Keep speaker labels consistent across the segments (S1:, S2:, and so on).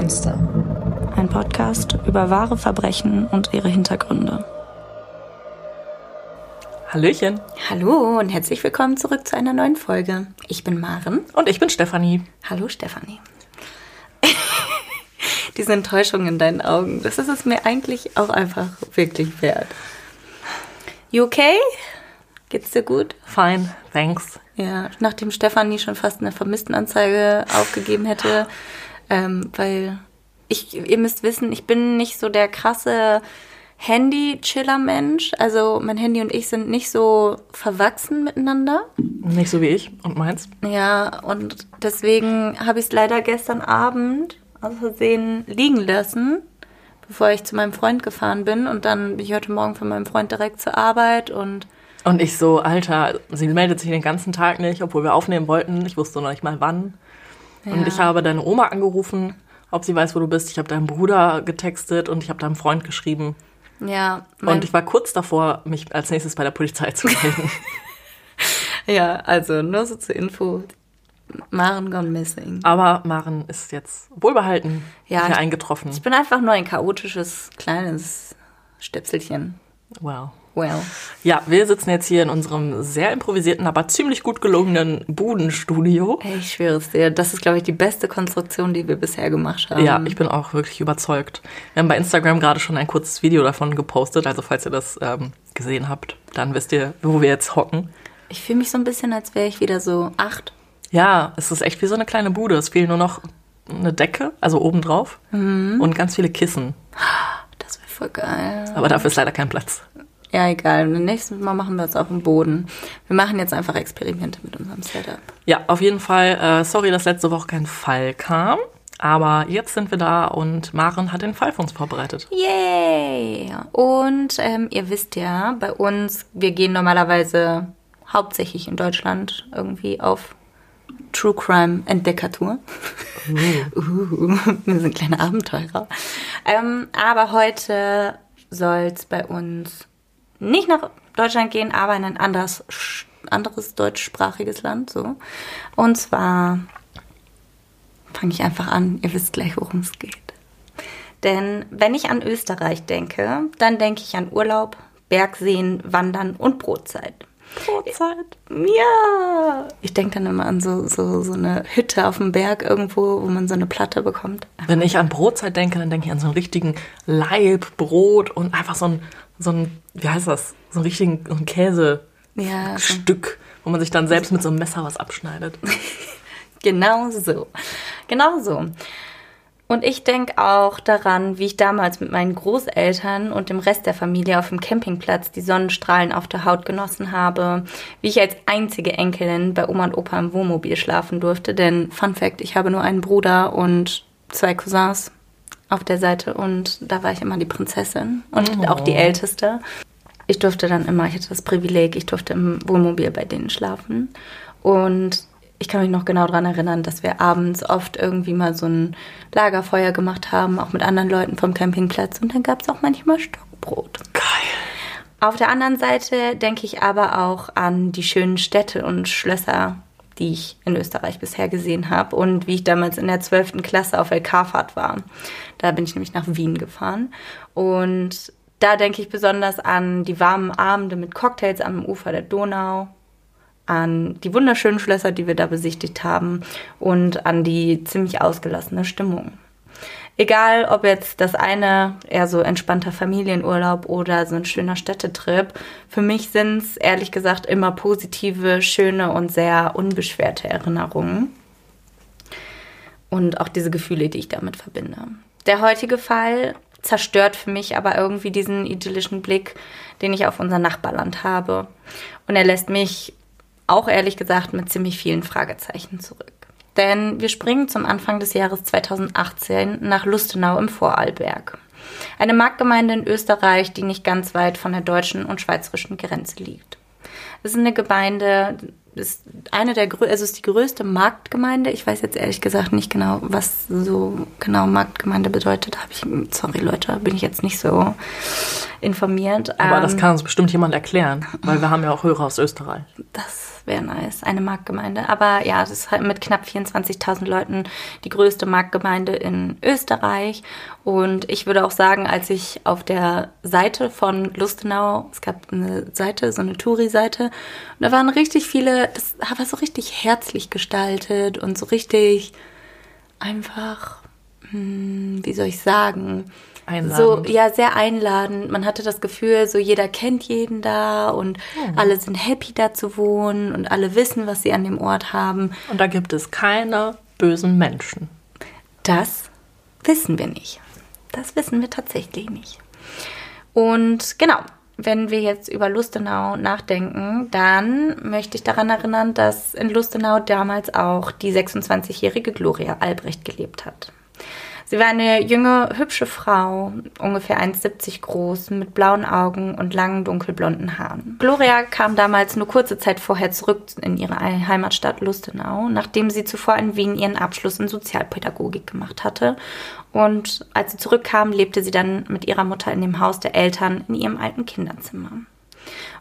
S1: Monster.
S2: Ein Podcast über wahre Verbrechen und ihre Hintergründe.
S3: Hallöchen.
S2: Hallo und herzlich willkommen zurück zu einer neuen Folge. Ich bin Maren.
S3: Und ich bin Stefanie.
S2: Hallo Stefanie. Diese Enttäuschung in deinen Augen, das ist es mir eigentlich auch einfach wirklich wert. You okay? Geht's dir gut?
S3: Fine, thanks.
S2: Ja, nachdem Stefanie schon fast eine Vermisstenanzeige aufgegeben hätte, ähm, weil ich, ihr müsst wissen, ich bin nicht so der krasse Handy-Chiller-Mensch. Also mein Handy und ich sind nicht so verwachsen miteinander.
S3: Nicht so wie ich und meins.
S2: Ja, und deswegen habe ich es leider gestern Abend aus Versehen liegen lassen, bevor ich zu meinem Freund gefahren bin. Und dann bin ich heute Morgen von meinem Freund direkt zur Arbeit und
S3: Und ich so, Alter, sie meldet sich den ganzen Tag nicht, obwohl wir aufnehmen wollten. Ich wusste noch nicht mal wann. Und
S2: Ja.
S3: ich habe deine Oma angerufen, ob sie weiß, wo du bist. Ich habe deinem Bruder getextet und ich habe deinem Freund geschrieben.
S2: ja,
S3: Und ich war kurz davor, mich als nächstes bei der Polizei zu melden.
S2: ja, also nur so zur Info. Maren gone missing.
S3: Aber Maren ist jetzt wohlbehalten
S2: Ja,
S3: hier
S2: ich-
S3: eingetroffen.
S2: Ich bin einfach nur ein chaotisches, kleines Stöpselchen.
S3: Wow.
S2: Well.
S3: Ja, wir sitzen jetzt hier in unserem sehr improvisierten, aber ziemlich gut gelungenen Budenstudio.
S2: Ey, ich schwöre es dir, das ist, glaube ich, die beste Konstruktion, die wir bisher gemacht haben.
S3: Ja, ich bin auch wirklich überzeugt. Wir haben bei Instagram gerade schon ein kurzes Video davon gepostet, also falls ihr das ähm, gesehen habt, dann wisst ihr, wo wir jetzt hocken.
S2: Ich fühle mich so ein bisschen, als wäre ich wieder so acht.
S3: Ja, es ist echt wie so eine kleine Bude. Es fehlt nur noch eine Decke, also obendrauf, und ganz viele Kissen.
S2: Das wäre voll geil.
S3: Aber dafür ist leider kein Platz.
S2: Ja, egal. Und nächstes Mal machen wir es auf dem Boden. Wir machen jetzt einfach Experimente mit unserem Setup.
S3: Ja, auf jeden Fall, äh, sorry, dass letzte Woche kein Fall kam. Aber jetzt sind wir da und Maren hat den Fall für uns vorbereitet.
S2: Yay! Und ähm, ihr wisst ja, bei uns, wir gehen normalerweise hauptsächlich in Deutschland irgendwie auf True Crime Entdeckertour. Uh, wir sind kleine Abenteurer. Ähm, aber heute soll es bei uns nicht nach Deutschland gehen, aber in ein anderes, anderes deutschsprachiges Land. So. Und zwar fange ich einfach an. Ihr wisst gleich, worum es geht. Denn wenn ich an Österreich denke, dann denke ich an Urlaub, Bergseen, Wandern und Brotzeit.
S3: Brotzeit.
S2: Ja! Ich denke dann immer an so, so, so eine Hütte auf dem Berg irgendwo, wo man so eine Platte bekommt.
S3: Wenn ich an Brotzeit denke, dann denke ich an so einen richtigen Leib, Brot und einfach so ein, so ein wie heißt das, so einen richtigen so ein Käsestück,
S2: Ja, so.
S3: wo man sich dann selbst mit so einem Messer was abschneidet.
S2: Genau so. Genau so. Und ich denke auch daran, wie ich damals mit meinen Großeltern und dem Rest der Familie auf dem Campingplatz die Sonnenstrahlen auf der Haut genossen habe, wie ich als einzige Enkelin bei Oma und Opa im Wohnmobil schlafen durfte. Denn, Fun Fact, ich habe nur einen Bruder und zwei Cousins auf der Seite und da war ich immer die Prinzessin und auch die Älteste. Ich durfte dann immer, ich hatte das Privileg, ich durfte im Wohnmobil bei denen schlafen. Und ich kann mich noch genau daran erinnern, dass wir abends oft irgendwie mal so ein Lagerfeuer gemacht haben, auch mit anderen Leuten vom Campingplatz. Und dann gab es auch manchmal Stockbrot.
S3: Geil.
S2: Auf der anderen Seite denke ich aber auch an die schönen Städte und Schlösser, die ich in Österreich bisher gesehen habe und wie ich damals in der 12. Klasse auf LK-Fahrt war. Da bin ich nämlich nach Wien gefahren und da denke ich besonders an die warmen Abende mit Cocktails am Ufer der Donau, an die wunderschönen Schlösser, die wir da besichtigt haben und an die ziemlich ausgelassene Stimmung. Egal, ob jetzt das eine eher so entspannter Familienurlaub oder so ein schöner Städtetrip, für mich sind es ehrlich gesagt immer positive, schöne und sehr unbeschwerte Erinnerungen. Und auch diese Gefühle, die ich damit verbinde. Der heutige Fall zerstört für mich aber irgendwie diesen idyllischen Blick, den ich auf unser Nachbarland habe. Und er lässt mich auch ehrlich gesagt mit ziemlich vielen Fragezeichen zurück. Denn wir springen zum Anfang des Jahres 2018 nach Lustenau im Vorarlberg. Eine Marktgemeinde in Österreich, die nicht ganz weit von der deutschen und schweizerischen Grenze liegt. Es ist eine Gemeinde, ist eine der also ist die größte Marktgemeinde. Ich weiß jetzt ehrlich gesagt nicht genau, was so genau Marktgemeinde bedeutet. Habe ich, sorry Leute, bin ich jetzt nicht so informiert.
S3: Aber
S2: ähm,
S3: das kann uns bestimmt jemand erklären, weil wir haben ja auch Hörer aus Österreich.
S2: Das wäre nice, eine Marktgemeinde. Aber ja, das ist halt mit knapp 24.000 Leuten die größte Marktgemeinde in Österreich. Und ich würde auch sagen, als ich auf der Seite von Lustenau, es gab eine Seite, so eine Touri-Seite, und da waren richtig viele, das war so richtig herzlich gestaltet und so richtig einfach, hm, wie soll ich sagen,
S3: Einladend.
S2: so, ja, sehr einladend. Man hatte das Gefühl, so jeder kennt jeden da und alle sind happy da zu wohnen und alle wissen, was sie an dem Ort haben.
S3: Und da gibt es keine bösen Menschen.
S2: Das wissen wir nicht. Das wissen wir tatsächlich nicht. Und genau, wenn wir jetzt über Lustenau nachdenken, dann möchte ich daran erinnern, dass in Lustenau damals auch die 26-jährige Gloria Albrecht gelebt hat. Sie war eine junge, hübsche Frau, ungefähr 1,70 groß, mit blauen Augen und langen, dunkelblonden Haaren. Gloria kam damals nur kurze Zeit vorher zurück in ihre Heimatstadt Lustenau, nachdem sie zuvor in Wien ihren Abschluss in Sozialpädagogik gemacht hatte. Und als sie zurückkam, lebte sie dann mit ihrer Mutter in dem Haus der Eltern in ihrem alten Kinderzimmer.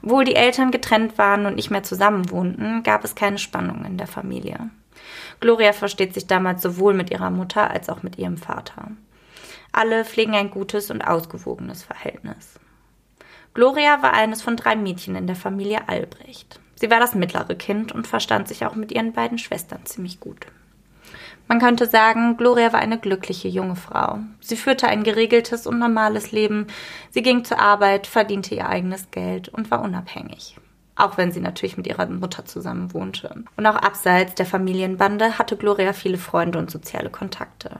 S2: Obwohl die Eltern getrennt waren und nicht mehr zusammen wohnten, gab es keine Spannung in der Familie. Gloria versteht sich damals sowohl mit ihrer Mutter als auch mit ihrem Vater. Alle pflegen ein gutes und ausgewogenes Verhältnis. Gloria war eines von drei Mädchen in der Familie Albrecht. Sie war das mittlere Kind und verstand sich auch mit ihren beiden Schwestern ziemlich gut. Man könnte sagen, Gloria war eine glückliche junge Frau. Sie führte ein geregeltes und normales Leben. Sie ging zur Arbeit, verdiente ihr eigenes Geld und war unabhängig auch wenn sie natürlich mit ihrer Mutter zusammen wohnte. Und auch abseits der Familienbande hatte Gloria viele Freunde und soziale Kontakte.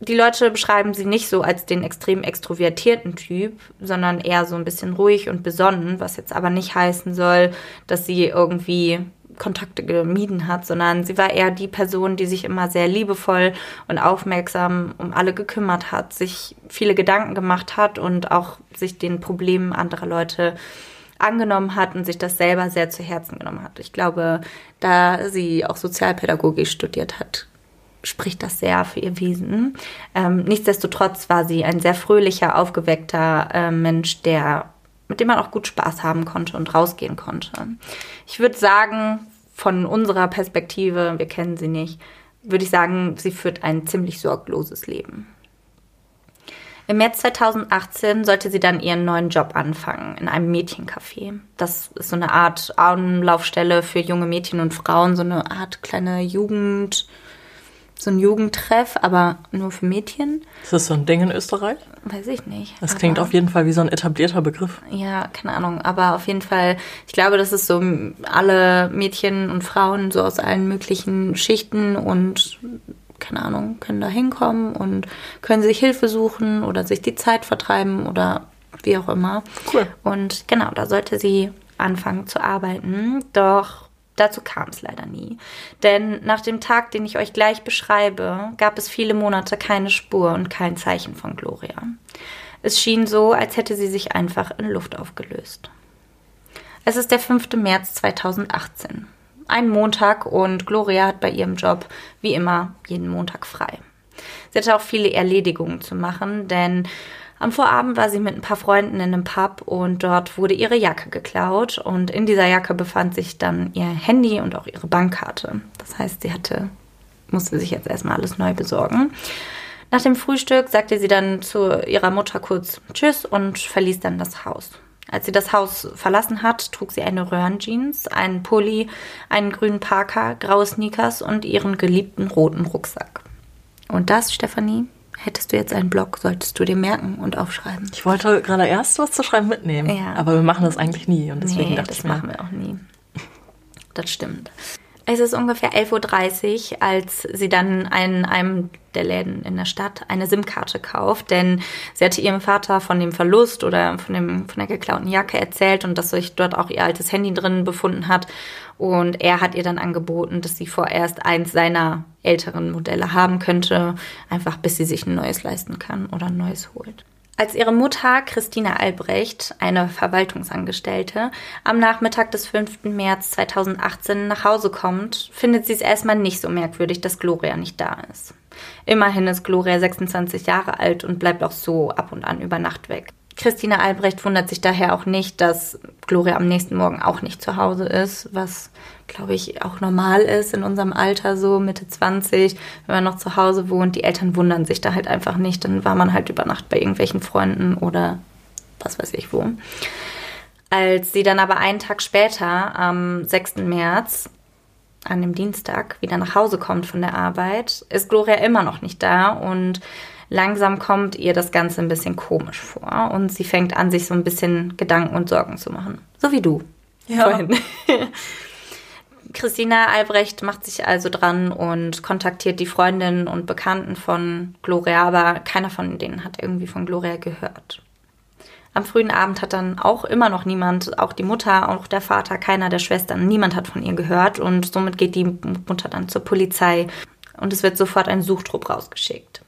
S2: Die Leute beschreiben sie nicht so als den extrem extrovertierten Typ, sondern eher so ein bisschen ruhig und besonnen, was jetzt aber nicht heißen soll, dass sie irgendwie Kontakte gemieden hat, sondern sie war eher die Person, die sich immer sehr liebevoll und aufmerksam um alle gekümmert hat, sich viele Gedanken gemacht hat und auch sich den Problemen anderer Leute angenommen hat und sich das selber sehr zu Herzen genommen hat. Ich glaube, da sie auch Sozialpädagogik studiert hat, spricht das sehr für ihr Wesen. Ähm, nichtsdestotrotz war sie ein sehr fröhlicher, aufgeweckter äh, Mensch, der mit dem man auch gut Spaß haben konnte und rausgehen konnte. Ich würde sagen, von unserer Perspektive, wir kennen sie nicht, würde ich sagen, sie führt ein ziemlich sorgloses Leben. Im März 2018 sollte sie dann ihren neuen Job anfangen in einem Mädchencafé. Das ist so eine Art Anlaufstelle für junge Mädchen und Frauen, so eine Art kleine Jugend, so ein Jugendtreff, aber nur für Mädchen.
S3: Ist das so ein Ding in Österreich?
S2: Weiß ich nicht.
S3: Das klingt auf jeden Fall wie so ein etablierter Begriff.
S2: Ja, keine Ahnung. Aber auf jeden Fall, ich glaube, das ist so alle Mädchen und Frauen so aus allen möglichen Schichten und keine Ahnung, können da hinkommen und können sich Hilfe suchen oder sich die Zeit vertreiben oder wie auch immer.
S3: Cool.
S2: Und genau, da sollte sie anfangen zu arbeiten. Doch dazu kam es leider nie. Denn nach dem Tag, den ich euch gleich beschreibe, gab es viele Monate keine Spur und kein Zeichen von Gloria. Es schien so, als hätte sie sich einfach in Luft aufgelöst. Es ist der 5. März 2018 ein Montag und Gloria hat bei ihrem Job wie immer jeden Montag frei. Sie hatte auch viele Erledigungen zu machen, denn am Vorabend war sie mit ein paar Freunden in einem Pub und dort wurde ihre Jacke geklaut und in dieser Jacke befand sich dann ihr Handy und auch ihre Bankkarte. Das heißt, sie hatte musste sich jetzt erstmal alles neu besorgen. Nach dem Frühstück sagte sie dann zu ihrer Mutter kurz Tschüss und verließ dann das Haus. Als sie das Haus verlassen hat, trug sie eine Röhrenjeans, einen Pulli, einen grünen Parker, graue Sneakers und ihren geliebten roten Rucksack. Und das, Stefanie, hättest du jetzt einen Blog, solltest du dir merken und aufschreiben.
S3: Ich wollte gerade erst was zu schreiben mitnehmen,
S2: Ja.
S3: aber wir machen das eigentlich nie und deswegen
S2: nee,
S3: dachte
S2: das
S3: ich mir,
S2: machen wir auch nie. Das stimmt. Es ist ungefähr 11.30 Uhr, als sie dann in einem der Läden in der Stadt eine SIM-Karte kauft, denn sie hatte ihrem Vater von dem Verlust oder von, dem, von der geklauten Jacke erzählt und dass sich dort auch ihr altes Handy drin befunden hat. Und er hat ihr dann angeboten, dass sie vorerst eins seiner älteren Modelle haben könnte, einfach bis sie sich ein neues leisten kann oder ein neues holt. Als ihre Mutter Christina Albrecht, eine Verwaltungsangestellte, am Nachmittag des 5. März 2018 nach Hause kommt, findet sie es erstmal nicht so merkwürdig, dass Gloria nicht da ist. Immerhin ist Gloria 26 Jahre alt und bleibt auch so ab und an über Nacht weg. Christina Albrecht wundert sich daher auch nicht, dass Gloria am nächsten Morgen auch nicht zu Hause ist, was, glaube ich, auch normal ist in unserem Alter, so Mitte 20, wenn man noch zu Hause wohnt. Die Eltern wundern sich da halt einfach nicht. Dann war man halt über Nacht bei irgendwelchen Freunden oder was weiß ich wo. Als sie dann aber einen Tag später, am 6. März, an dem Dienstag, wieder nach Hause kommt von der Arbeit, ist Gloria immer noch nicht da und langsam kommt ihr das Ganze ein bisschen komisch vor und sie fängt an, sich so ein bisschen Gedanken und Sorgen zu machen. So wie du ja. vorhin. Christina Albrecht macht sich also dran und kontaktiert die Freundinnen und Bekannten von Gloria, aber keiner von denen hat irgendwie von Gloria gehört. Am frühen Abend hat dann auch immer noch niemand, auch die Mutter, auch der Vater, keiner der Schwestern, niemand hat von ihr gehört und somit geht die Mutter dann zur Polizei und es wird sofort ein Suchtrupp rausgeschickt.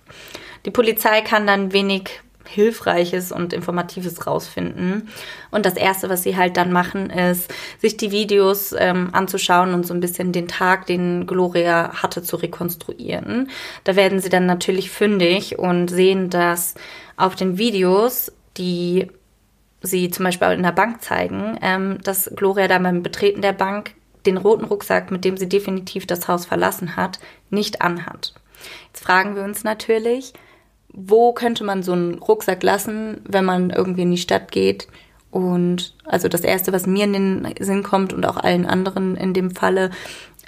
S2: Die Polizei kann dann wenig Hilfreiches und Informatives rausfinden. Und das Erste, was sie halt dann machen, ist, sich die Videos ähm, anzuschauen und so ein bisschen den Tag, den Gloria hatte, zu rekonstruieren. Da werden sie dann natürlich fündig und sehen, dass auf den Videos, die sie zum Beispiel in der Bank zeigen, ähm, dass Gloria da beim Betreten der Bank den roten Rucksack, mit dem sie definitiv das Haus verlassen hat, nicht anhat. Jetzt fragen wir uns natürlich, wo könnte man so einen Rucksack lassen, wenn man irgendwie in die Stadt geht? Und also das Erste, was mir in den Sinn kommt und auch allen anderen in dem Falle,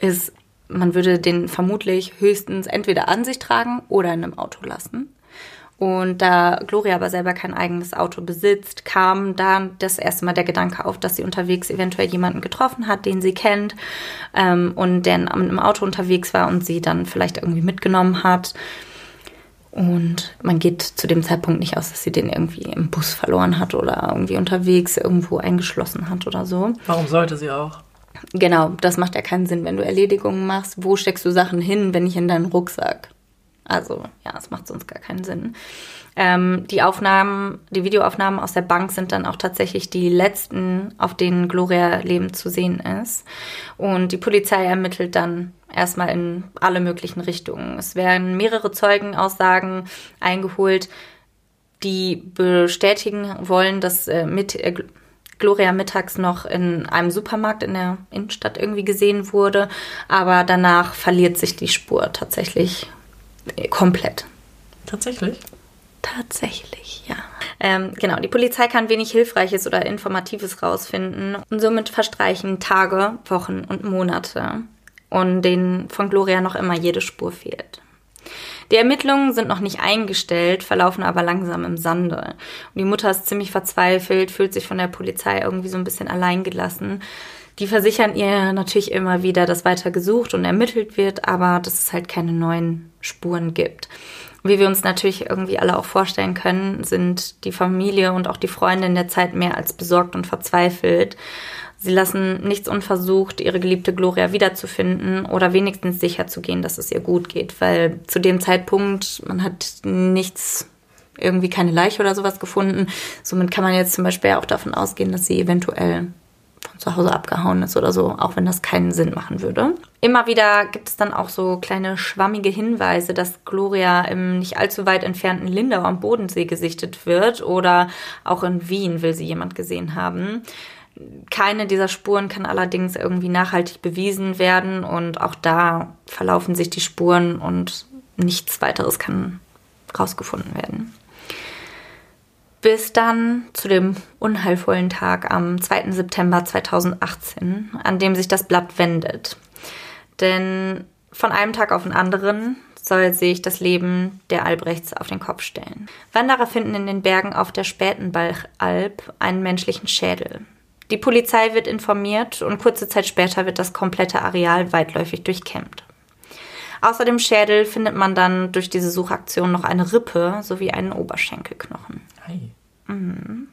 S2: ist, man würde den vermutlich höchstens entweder an sich tragen oder in einem Auto lassen. Und da Gloria aber selber kein eigenes Auto besitzt, kam dann das erste Mal der Gedanke auf, dass sie unterwegs eventuell jemanden getroffen hat, den sie kennt ähm, und der im Auto unterwegs war und sie dann vielleicht irgendwie mitgenommen hat. Und man geht zu dem Zeitpunkt nicht aus, dass sie den irgendwie im Bus verloren hat oder irgendwie unterwegs irgendwo eingeschlossen hat oder so.
S3: Warum sollte sie auch?
S2: Genau, das macht ja keinen Sinn, wenn du Erledigungen machst. Wo steckst du Sachen hin, wenn nicht in deinen Rucksack? Also, ja, es macht sonst gar keinen Sinn. Ähm, die Aufnahmen, die Videoaufnahmen aus der Bank sind dann auch tatsächlich die letzten, auf denen Gloria lebend zu sehen ist. Und die Polizei ermittelt dann erstmal in alle möglichen Richtungen. Es werden mehrere Zeugenaussagen eingeholt, die bestätigen wollen, dass äh, mit äh, Gloria mittags noch in einem Supermarkt in der Innenstadt irgendwie gesehen wurde, aber danach verliert sich die Spur tatsächlich äh, komplett.
S3: Tatsächlich?
S2: Tatsächlich, ja. Ähm, genau, die Polizei kann wenig Hilfreiches oder Informatives rausfinden und somit verstreichen Tage, Wochen und Monate und denen von Gloria noch immer jede Spur fehlt. Die Ermittlungen sind noch nicht eingestellt, verlaufen aber langsam im Sande. Und die Mutter ist ziemlich verzweifelt, fühlt sich von der Polizei irgendwie so ein bisschen alleingelassen. Die versichern ihr natürlich immer wieder, dass weiter gesucht und ermittelt wird, aber dass es halt keine neuen Spuren gibt. Wie wir uns natürlich irgendwie alle auch vorstellen können, sind die Familie und auch die Freunde in der Zeit mehr als besorgt und verzweifelt. Sie lassen nichts unversucht, ihre geliebte Gloria wiederzufinden oder wenigstens sicher zu gehen, dass es ihr gut geht, weil zu dem Zeitpunkt, man hat nichts, irgendwie keine Leiche oder sowas gefunden. Somit kann man jetzt zum Beispiel auch davon ausgehen, dass sie eventuell von zu Hause abgehauen ist oder so, auch wenn das keinen Sinn machen würde. Immer wieder gibt es dann auch so kleine schwammige Hinweise, dass Gloria im nicht allzu weit entfernten Lindau am Bodensee gesichtet wird oder auch in Wien will sie jemand gesehen haben. Keine dieser Spuren kann allerdings irgendwie nachhaltig bewiesen werden und auch da verlaufen sich die Spuren und nichts weiteres kann rausgefunden werden. Bis dann zu dem unheilvollen Tag am 2. September 2018, an dem sich das Blatt wendet. Denn von einem Tag auf den anderen soll sich das Leben der Albrechts auf den Kopf stellen. Wanderer finden in den Bergen auf der Spätenbalchalb einen menschlichen Schädel. Die Polizei wird informiert und kurze Zeit später wird das komplette Areal weitläufig durchkämmt. Außer dem Schädel findet man dann durch diese Suchaktion noch eine Rippe sowie einen Oberschenkelknochen. Hey. Mhm.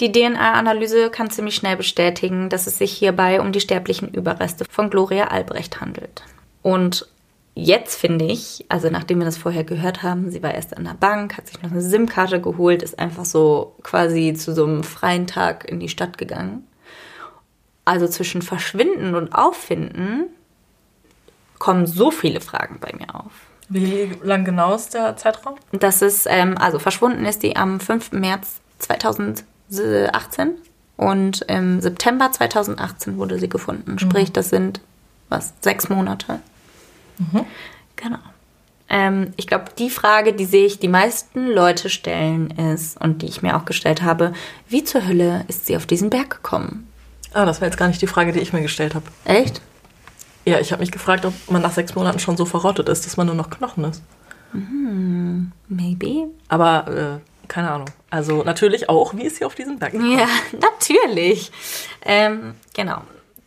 S2: Die DNA-Analyse kann ziemlich schnell bestätigen, dass es sich hierbei um die sterblichen Überreste von Gloria Albrecht handelt. Und jetzt finde ich, also nachdem wir das vorher gehört haben, sie war erst an der Bank, hat sich noch eine SIM-Karte geholt, ist einfach so quasi zu so einem freien Tag in die Stadt gegangen. Also zwischen Verschwinden und Auffinden kommen so viele Fragen bei mir auf.
S3: Wie lang genau ist der Zeitraum?
S2: Das ist, ähm, also verschwunden ist die am 5. März 2018 und im September 2018 wurde sie gefunden. Sprich, das sind was, sechs Monate.
S3: Mhm.
S2: Genau. Ähm, ich glaube, die Frage, die sehe ich die meisten Leute stellen, ist, und die ich mir auch gestellt habe, wie zur Hölle ist sie auf diesen Berg gekommen?
S3: Ah, das war jetzt gar nicht die Frage, die ich mir gestellt habe.
S2: Echt?
S3: Ja, ich habe mich gefragt, ob man nach sechs Monaten schon so verrottet ist, dass man nur noch Knochen ist.
S2: Maybe.
S3: Aber äh, keine Ahnung. Also natürlich auch, wie ist sie auf diesen Berg gekommen?
S2: Ja, natürlich. Ähm, genau.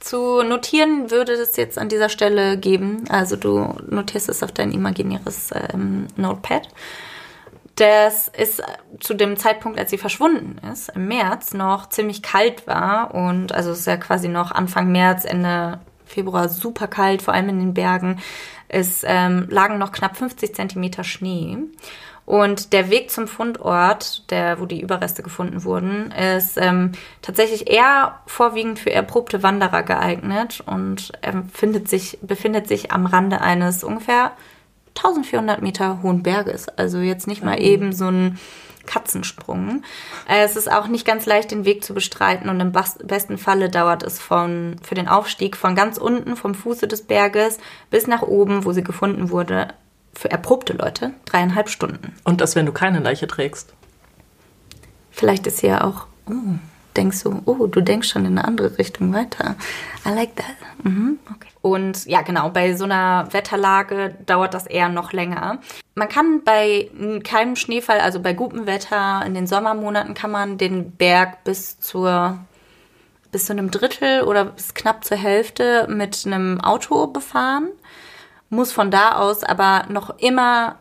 S2: Zu notieren würde es jetzt an dieser Stelle geben. Also du notierst es auf dein imaginäres ähm, Notepad. Das ist zu dem Zeitpunkt, als sie verschwunden ist, im März, noch ziemlich kalt war. Und also es ist ja quasi noch Anfang März, Ende Februar super kalt, vor allem in den Bergen. Es ähm, lagen noch knapp 50 Zentimeter Schnee. Und der Weg zum Fundort, der, wo die Überreste gefunden wurden, ist ähm, tatsächlich eher vorwiegend für erprobte Wanderer geeignet und findet sich, befindet sich am Rande eines ungefähr 1400 Meter hohen Berges. Also jetzt nicht mal eben so ein Katzensprung. Äh, Es ist auch nicht ganz leicht, den Weg zu bestreiten und im besten Falle dauert es von, für den Aufstieg von ganz unten vom Fuße des Berges bis nach oben, wo sie gefunden wurde, für erprobte Leute dreieinhalb Stunden.
S3: Und das, wenn du keine Leiche trägst.
S2: Vielleicht ist sie ja auch, oh, denkst du, oh, du denkst schon in eine andere Richtung weiter. I like that. Mhm, okay. Und ja, genau, bei so einer Wetterlage dauert das eher noch länger. Man kann bei keinem Schneefall, also bei gutem Wetter in den Sommermonaten, kann man den Berg bis zur bis zu einem Drittel oder bis knapp zur Hälfte mit einem Auto befahren, muss von da aus aber noch immer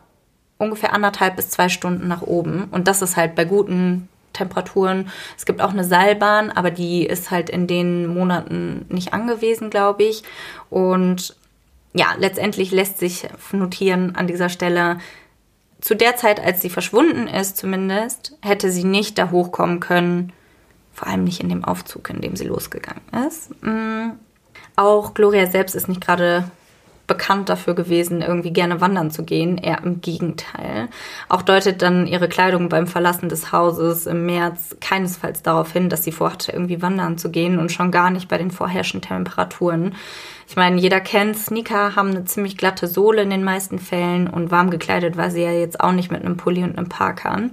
S2: ungefähr anderthalb bis zwei Stunden nach oben. Und das ist halt bei guten Temperaturen. Es gibt auch eine Seilbahn, aber die ist halt in den Monaten nicht angewiesen, glaube ich. Und ja, letztendlich lässt sich notieren an dieser Stelle, zu der Zeit, als sie verschwunden ist zumindest, hätte sie nicht da hochkommen können, vor allem nicht in dem Aufzug, in dem sie losgegangen ist. Mm. Auch Gloria selbst ist nicht gerade bekannt dafür gewesen, irgendwie gerne wandern zu gehen. Eher im Gegenteil. Auch deutet dann ihre Kleidung beim Verlassen des Hauses im März keinesfalls darauf hin, dass sie vorhatte, irgendwie wandern zu gehen und schon gar nicht bei den vorherrschenden Temperaturen. Ich meine, jeder kennt, Sneaker haben eine ziemlich glatte Sohle in den meisten Fällen und warm gekleidet war sie ja jetzt auch nicht mit einem Pulli und einem Parker.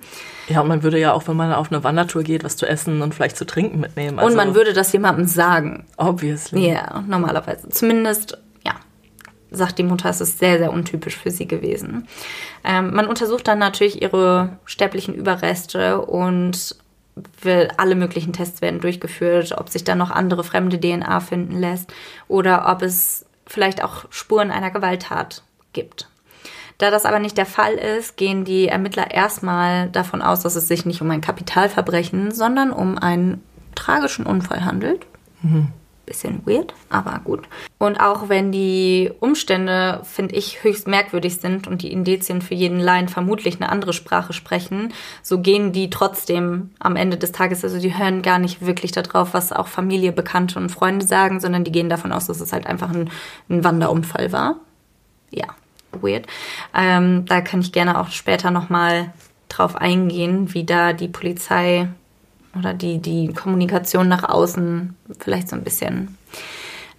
S3: Ja, und man würde ja auch, wenn man auf eine Wandertour geht, was zu essen und vielleicht zu trinken mitnehmen. Also,
S2: und man würde das jemandem sagen.
S3: Obviously.
S2: Ja, normalerweise. Zumindest, sagt die Mutter, es ist sehr, sehr untypisch für sie gewesen. Ähm, man untersucht dann natürlich ihre sterblichen Überreste und will, alle möglichen Tests werden durchgeführt, ob sich da noch andere fremde DNA finden lässt oder ob es vielleicht auch Spuren einer Gewalttat gibt. Da das aber nicht der Fall ist, gehen die Ermittler erstmal davon aus, dass es sich nicht um ein Kapitalverbrechen, sondern um einen tragischen Unfall handelt. Bisschen weird, aber gut. Und auch wenn die Umstände, finde ich, höchst merkwürdig sind und die Indizien für jeden Laien vermutlich eine andere Sprache sprechen, so gehen die trotzdem am Ende des Tages, also die hören gar nicht wirklich darauf, was auch Familie, Bekannte und Freunde sagen, sondern die gehen davon aus, dass es halt einfach ein, ein Wanderunfall war. Ja, weird. Ähm, da kann ich gerne auch später nochmal drauf eingehen, wie da die Polizei oder die, die Kommunikation nach außen vielleicht so ein bisschen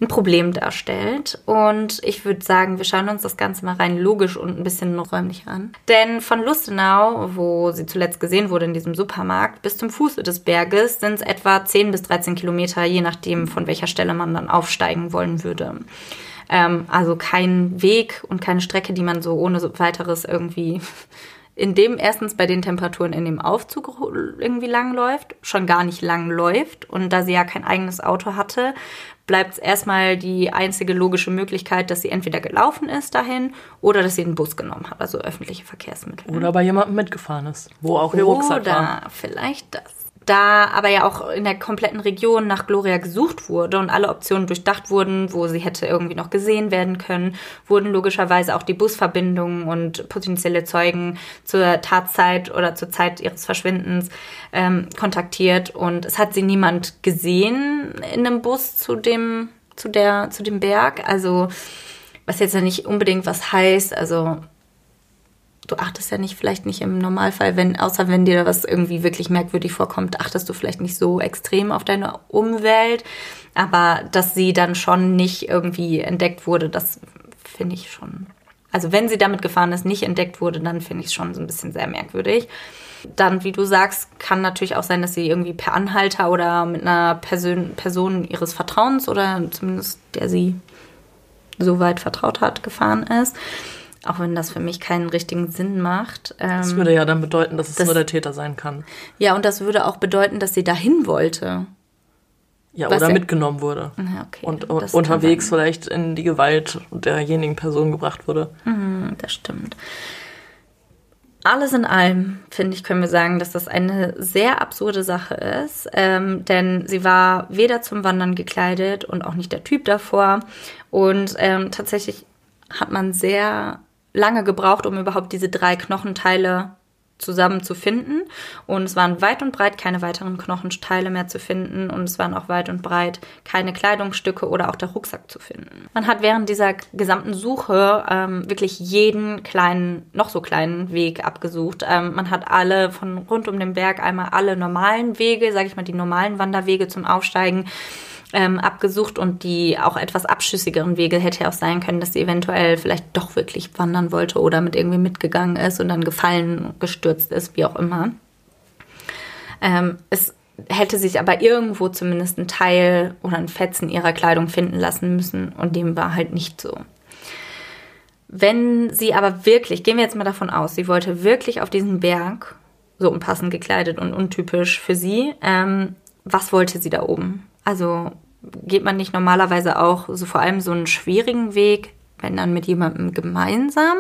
S2: ein Problem darstellt. Und ich würde sagen, wir schauen uns das Ganze mal rein logisch und ein bisschen räumlich an. Denn von Lustenau, wo sie zuletzt gesehen wurde in diesem Supermarkt, bis zum Fuße des Berges sind es etwa 10 bis 13 Kilometer, je nachdem, von welcher Stelle man dann aufsteigen wollen würde. Ähm, also kein Weg und keine Strecke, die man so ohne weiteres irgendwie in dem erstens bei den Temperaturen in dem Aufzug irgendwie lang läuft, schon gar nicht lang läuft. Und da sie ja kein eigenes Auto hatte, bleibt es erstmal die einzige logische Möglichkeit, dass sie entweder gelaufen ist dahin oder dass sie einen Bus genommen hat, also öffentliche Verkehrsmittel.
S3: Oder bei jemandem mitgefahren ist, wo auch ihr Rucksack war.
S2: Oder vielleicht das. Da aber ja auch in der kompletten Region nach Gloria gesucht wurde und alle Optionen durchdacht wurden, wo sie hätte irgendwie noch gesehen werden können, wurden logischerweise auch die Busverbindungen und potenzielle Zeugen zur Tatzeit oder zur Zeit ihres Verschwindens ähm, kontaktiert. Und es hat sie niemand gesehen in einem Bus zu dem, zu der, zu dem Berg. Also, was jetzt ja nicht unbedingt was heißt, also du achtest ja nicht, vielleicht nicht im Normalfall, wenn, außer wenn dir was irgendwie wirklich merkwürdig vorkommt, achtest du vielleicht nicht so extrem auf deine Umwelt. Aber dass sie dann schon nicht irgendwie entdeckt wurde, das finde ich schon. Also wenn sie damit gefahren ist, nicht entdeckt wurde, dann finde ich es schon so ein bisschen sehr merkwürdig. Dann, wie du sagst, kann natürlich auch sein, dass sie irgendwie per Anhalter oder mit einer Person, Person ihres Vertrauens oder zumindest der sie so weit vertraut hat, gefahren ist. Auch wenn das für mich keinen richtigen Sinn macht.
S3: das ähm, würde ja dann bedeuten, dass es das, nur der Täter sein kann.
S2: Ja, und das würde auch bedeuten, dass sie dahin wollte.
S3: Ja, oder ja, mitgenommen wurde.
S2: Ja, okay,
S3: und unterwegs vielleicht in die Gewalt derjenigen Person gebracht wurde.
S2: Mhm, das stimmt. Alles in allem, finde ich, können wir sagen, dass das eine sehr absurde Sache ist. Ähm, denn sie war weder zum Wandern gekleidet und auch nicht der Typ davor. Und ähm, tatsächlich hat man sehr lange gebraucht, um überhaupt diese drei Knochenteile zusammen zu finden. Und es waren weit und breit keine weiteren Knochenteile mehr zu finden. Und es waren auch weit und breit keine Kleidungsstücke oder auch der Rucksack zu finden. Man hat während dieser gesamten Suche ähm, wirklich jeden kleinen, noch so kleinen Weg abgesucht. Ähm, man hat alle von rund um den Berg einmal alle normalen Wege, sage ich mal, die normalen Wanderwege zum Aufsteigen ähm, abgesucht und die auch etwas abschüssigeren Wege hätte auch sein können, dass sie eventuell vielleicht doch wirklich wandern wollte oder mit irgendwie mitgegangen ist und dann gefallen, gestürzt ist, wie auch immer. Ähm, es hätte sich aber irgendwo zumindest ein Teil oder ein Fetzen ihrer Kleidung finden lassen müssen und dem war halt nicht so. Wenn sie aber wirklich, gehen wir jetzt mal davon aus, sie wollte wirklich auf diesen Berg, so unpassend gekleidet und untypisch für sie, ähm, was wollte sie da oben? Also geht man nicht normalerweise auch so vor allem so einen schwierigen Weg, wenn dann mit jemandem gemeinsam?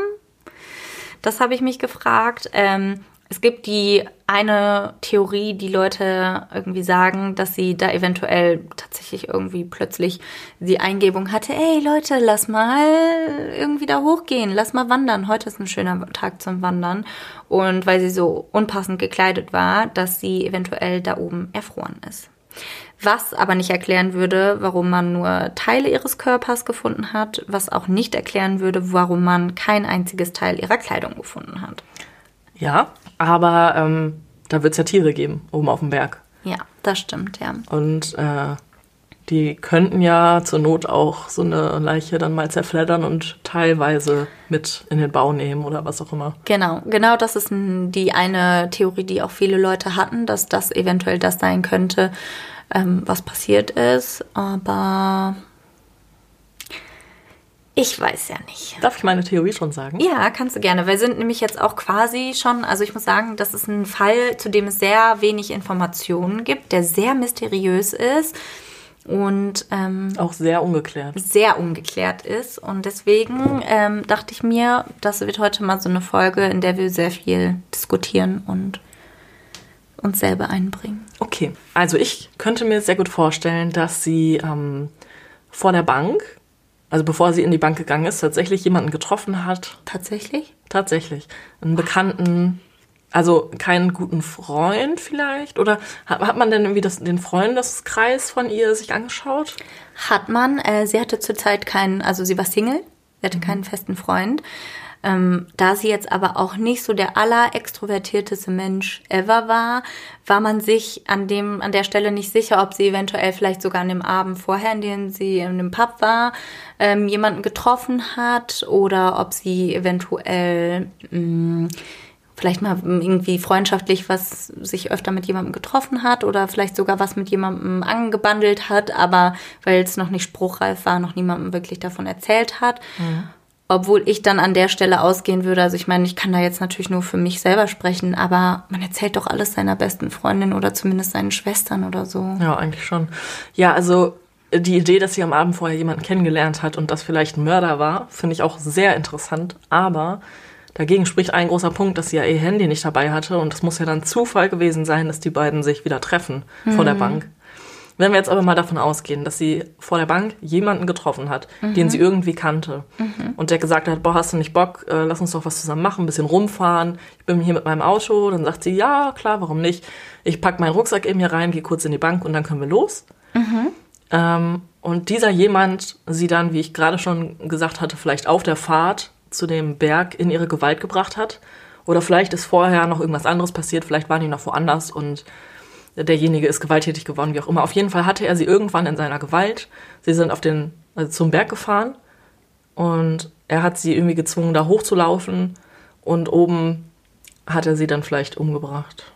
S2: Das habe ich mich gefragt. Ähm, es gibt die eine Theorie, die Leute irgendwie sagen, dass sie da eventuell tatsächlich irgendwie plötzlich die Eingebung hatte, ey Leute, lass mal irgendwie da hochgehen, lass mal wandern. Heute ist ein schöner Tag zum Wandern. Und weil sie so unpassend gekleidet war, dass sie eventuell da oben erfroren ist was aber nicht erklären würde, warum man nur Teile ihres Körpers gefunden hat, was auch nicht erklären würde, warum man kein einziges Teil ihrer Kleidung gefunden hat.
S3: Ja, aber ähm, da wird es ja Tiere geben, oben auf dem Berg.
S2: Ja, das stimmt, ja.
S3: Und äh, die könnten ja zur Not auch so eine Leiche dann mal zerfleddern und teilweise mit in den Bau nehmen oder was auch immer.
S2: Genau, genau das ist die eine Theorie, die auch viele Leute hatten, dass das eventuell das sein könnte, ähm, was passiert ist, aber ich weiß ja nicht.
S3: Darf ich meine Theorie schon sagen?
S2: Ja, kannst du gerne. Wir sind nämlich jetzt auch quasi schon, also ich muss sagen, das ist ein Fall, zu dem es sehr wenig Informationen gibt, der sehr mysteriös ist und ähm,
S3: auch sehr ungeklärt.
S2: Sehr ungeklärt ist. Und deswegen ähm, dachte ich mir, das wird heute mal so eine Folge, in der wir sehr viel diskutieren und uns selber einbringen.
S3: Okay, also ich könnte mir sehr gut vorstellen, dass sie ähm, vor der Bank, also bevor sie in die Bank gegangen ist, tatsächlich jemanden getroffen hat.
S2: Tatsächlich?
S3: Tatsächlich. Einen Bekannten, also keinen guten Freund vielleicht? Oder hat, hat man denn irgendwie das, den Freundeskreis von ihr sich angeschaut?
S2: Hat man. Äh, sie hatte zurzeit keinen, also sie war Single, sie hatte mhm. keinen festen Freund. Ähm, da sie jetzt aber auch nicht so der allerextrovertierteste Mensch ever war, war man sich an dem, an der Stelle nicht sicher, ob sie eventuell vielleicht sogar an dem Abend vorher, in dem sie in dem Pub war, ähm, jemanden getroffen hat oder ob sie eventuell mh, mm, vielleicht mal irgendwie freundschaftlich was sich öfter mit jemandem getroffen hat oder vielleicht sogar was mit jemandem angebandelt hat, aber weil es noch nicht spruchreif war, noch niemandem wirklich davon erzählt hat. Mhm. Obwohl ich dann an der Stelle ausgehen würde, also ich meine, ich kann da jetzt natürlich nur für mich selber sprechen, aber man erzählt doch alles seiner besten Freundin oder zumindest seinen Schwestern oder so.
S3: Ja, eigentlich schon. Ja, also die Idee, dass sie am Abend vorher jemanden kennengelernt hat und das vielleicht ein Mörder war, finde ich auch sehr interessant. Aber Dagegen spricht ein großer Punkt, dass sie ja ihr Handy nicht dabei hatte und es muss ja dann Zufall gewesen sein, dass die beiden sich wieder treffen mhm. vor der Bank. Wenn wir jetzt aber mal davon ausgehen, dass sie vor der Bank jemanden getroffen hat, mhm. den sie irgendwie kannte mhm. und der gesagt hat, boah, hast du nicht Bock, äh, lass uns doch was zusammen machen, ein bisschen rumfahren, ich bin hier mit meinem Auto, dann sagt sie, ja, klar, warum nicht? Ich pack meinen Rucksack eben hier rein, gehe kurz in die Bank und dann können wir los. Mhm. Ähm, und dieser jemand sie dann, wie ich gerade schon gesagt hatte, vielleicht auf der Fahrt zu dem Berg in ihre Gewalt gebracht hat. Oder vielleicht ist vorher noch irgendwas anderes passiert, vielleicht waren die noch woanders und derjenige ist gewalttätig geworden, wie auch immer. Auf jeden Fall hatte er sie irgendwann in seiner Gewalt. Sie sind auf den, also zum Berg gefahren und er hat sie irgendwie gezwungen, da hochzulaufen und oben hat er sie dann vielleicht umgebracht.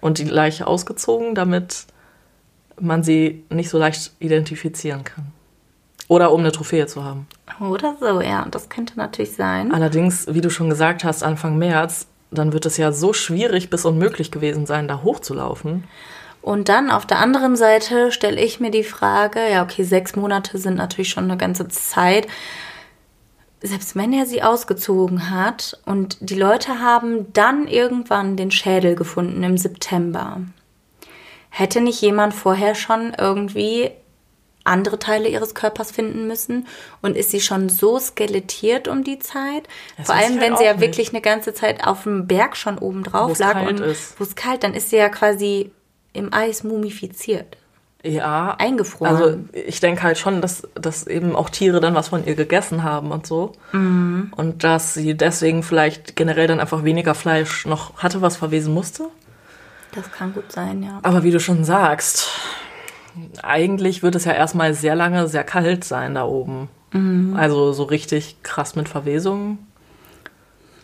S3: Und die Leiche ausgezogen, damit man sie nicht so leicht identifizieren kann. Oder um eine Trophäe zu haben.
S2: Oder so, ja, das könnte natürlich sein.
S3: Allerdings, wie du schon gesagt hast, Anfang März, dann wird es ja so schwierig bis unmöglich gewesen sein, da hochzulaufen.
S2: Und dann auf der anderen Seite stelle ich mir die Frage, ja, okay, sechs Monate sind natürlich schon eine ganze Zeit. Selbst wenn er sie ausgezogen hat und die Leute haben dann irgendwann den Schädel gefunden im September, hätte nicht jemand vorher schon irgendwie andere Teile ihres Körpers finden müssen und ist sie schon so skelettiert um die Zeit. Das Vor allem, halt wenn sie ja nicht. wirklich eine ganze Zeit auf dem Berg schon oben drauf lag und wo es kalt, dann ist sie ja quasi im Eis mumifiziert.
S3: Ja. Eingefroren. Also ich denke halt schon, dass, dass eben auch Tiere dann was von ihr gegessen haben und so. Mhm. Und dass sie deswegen vielleicht generell dann einfach weniger Fleisch noch hatte, was verwesen musste.
S2: Das kann gut sein, ja.
S3: Aber wie du schon sagst, eigentlich wird es ja erstmal sehr lange sehr kalt sein da oben. Mhm. Also so richtig krass mit Verwesung.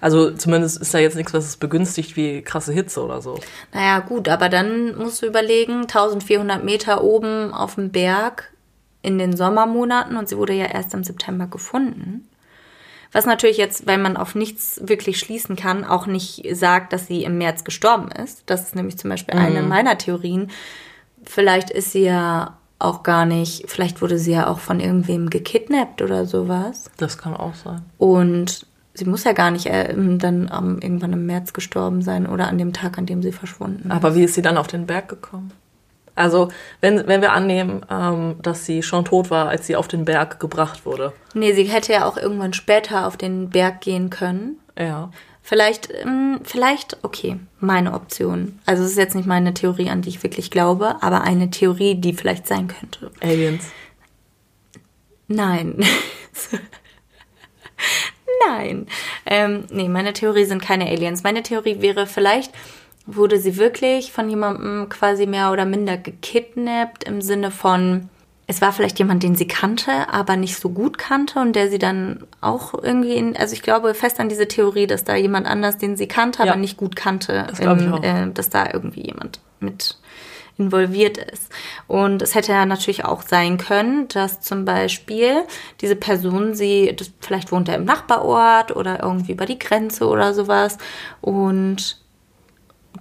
S3: Also zumindest ist da jetzt nichts, was es begünstigt wie krasse Hitze oder so.
S2: Naja, gut, aber dann musst du überlegen, 1400 Meter oben auf dem Berg in den Sommermonaten und sie wurde ja erst im September gefunden. Was natürlich jetzt, weil man auf nichts wirklich schließen kann, auch nicht sagt, dass sie im März gestorben ist. Das ist nämlich zum Beispiel mhm. eine meiner Theorien, vielleicht ist sie ja auch gar nicht, vielleicht wurde sie ja auch von irgendwem gekidnappt oder sowas.
S3: Das kann auch sein.
S2: Und sie muss ja gar nicht äh, dann um, irgendwann im März gestorben sein oder an dem Tag, an dem sie verschwunden
S3: ist. Aber wie ist sie dann auf den Berg gekommen? Also, wenn, wenn wir annehmen, ähm, dass sie schon tot war, als sie auf den Berg gebracht wurde.
S2: Nee, sie hätte ja auch irgendwann später auf den Berg gehen können.
S3: Ja.
S2: Vielleicht, ähm, vielleicht, okay, meine Option. Also es ist jetzt nicht meine Theorie, an die ich wirklich glaube, aber eine Theorie, die vielleicht sein könnte.
S3: Aliens.
S2: Nein. Nein. Ähm, nee, meine Theorie sind keine Aliens. Meine Theorie wäre vielleicht, wurde sie wirklich von jemandem quasi mehr oder minder gekidnappt im Sinne von, es war vielleicht jemand, den sie kannte, aber nicht so gut kannte und der sie dann auch irgendwie in, also ich glaube fest an diese Theorie, dass da jemand anders, den sie kannte, ja. aber nicht gut kannte, das in, äh, dass da irgendwie jemand mit involviert ist. Und es hätte ja natürlich auch sein können, dass zum Beispiel diese Person sie, das, vielleicht wohnt er im Nachbarort oder irgendwie über die Grenze oder sowas und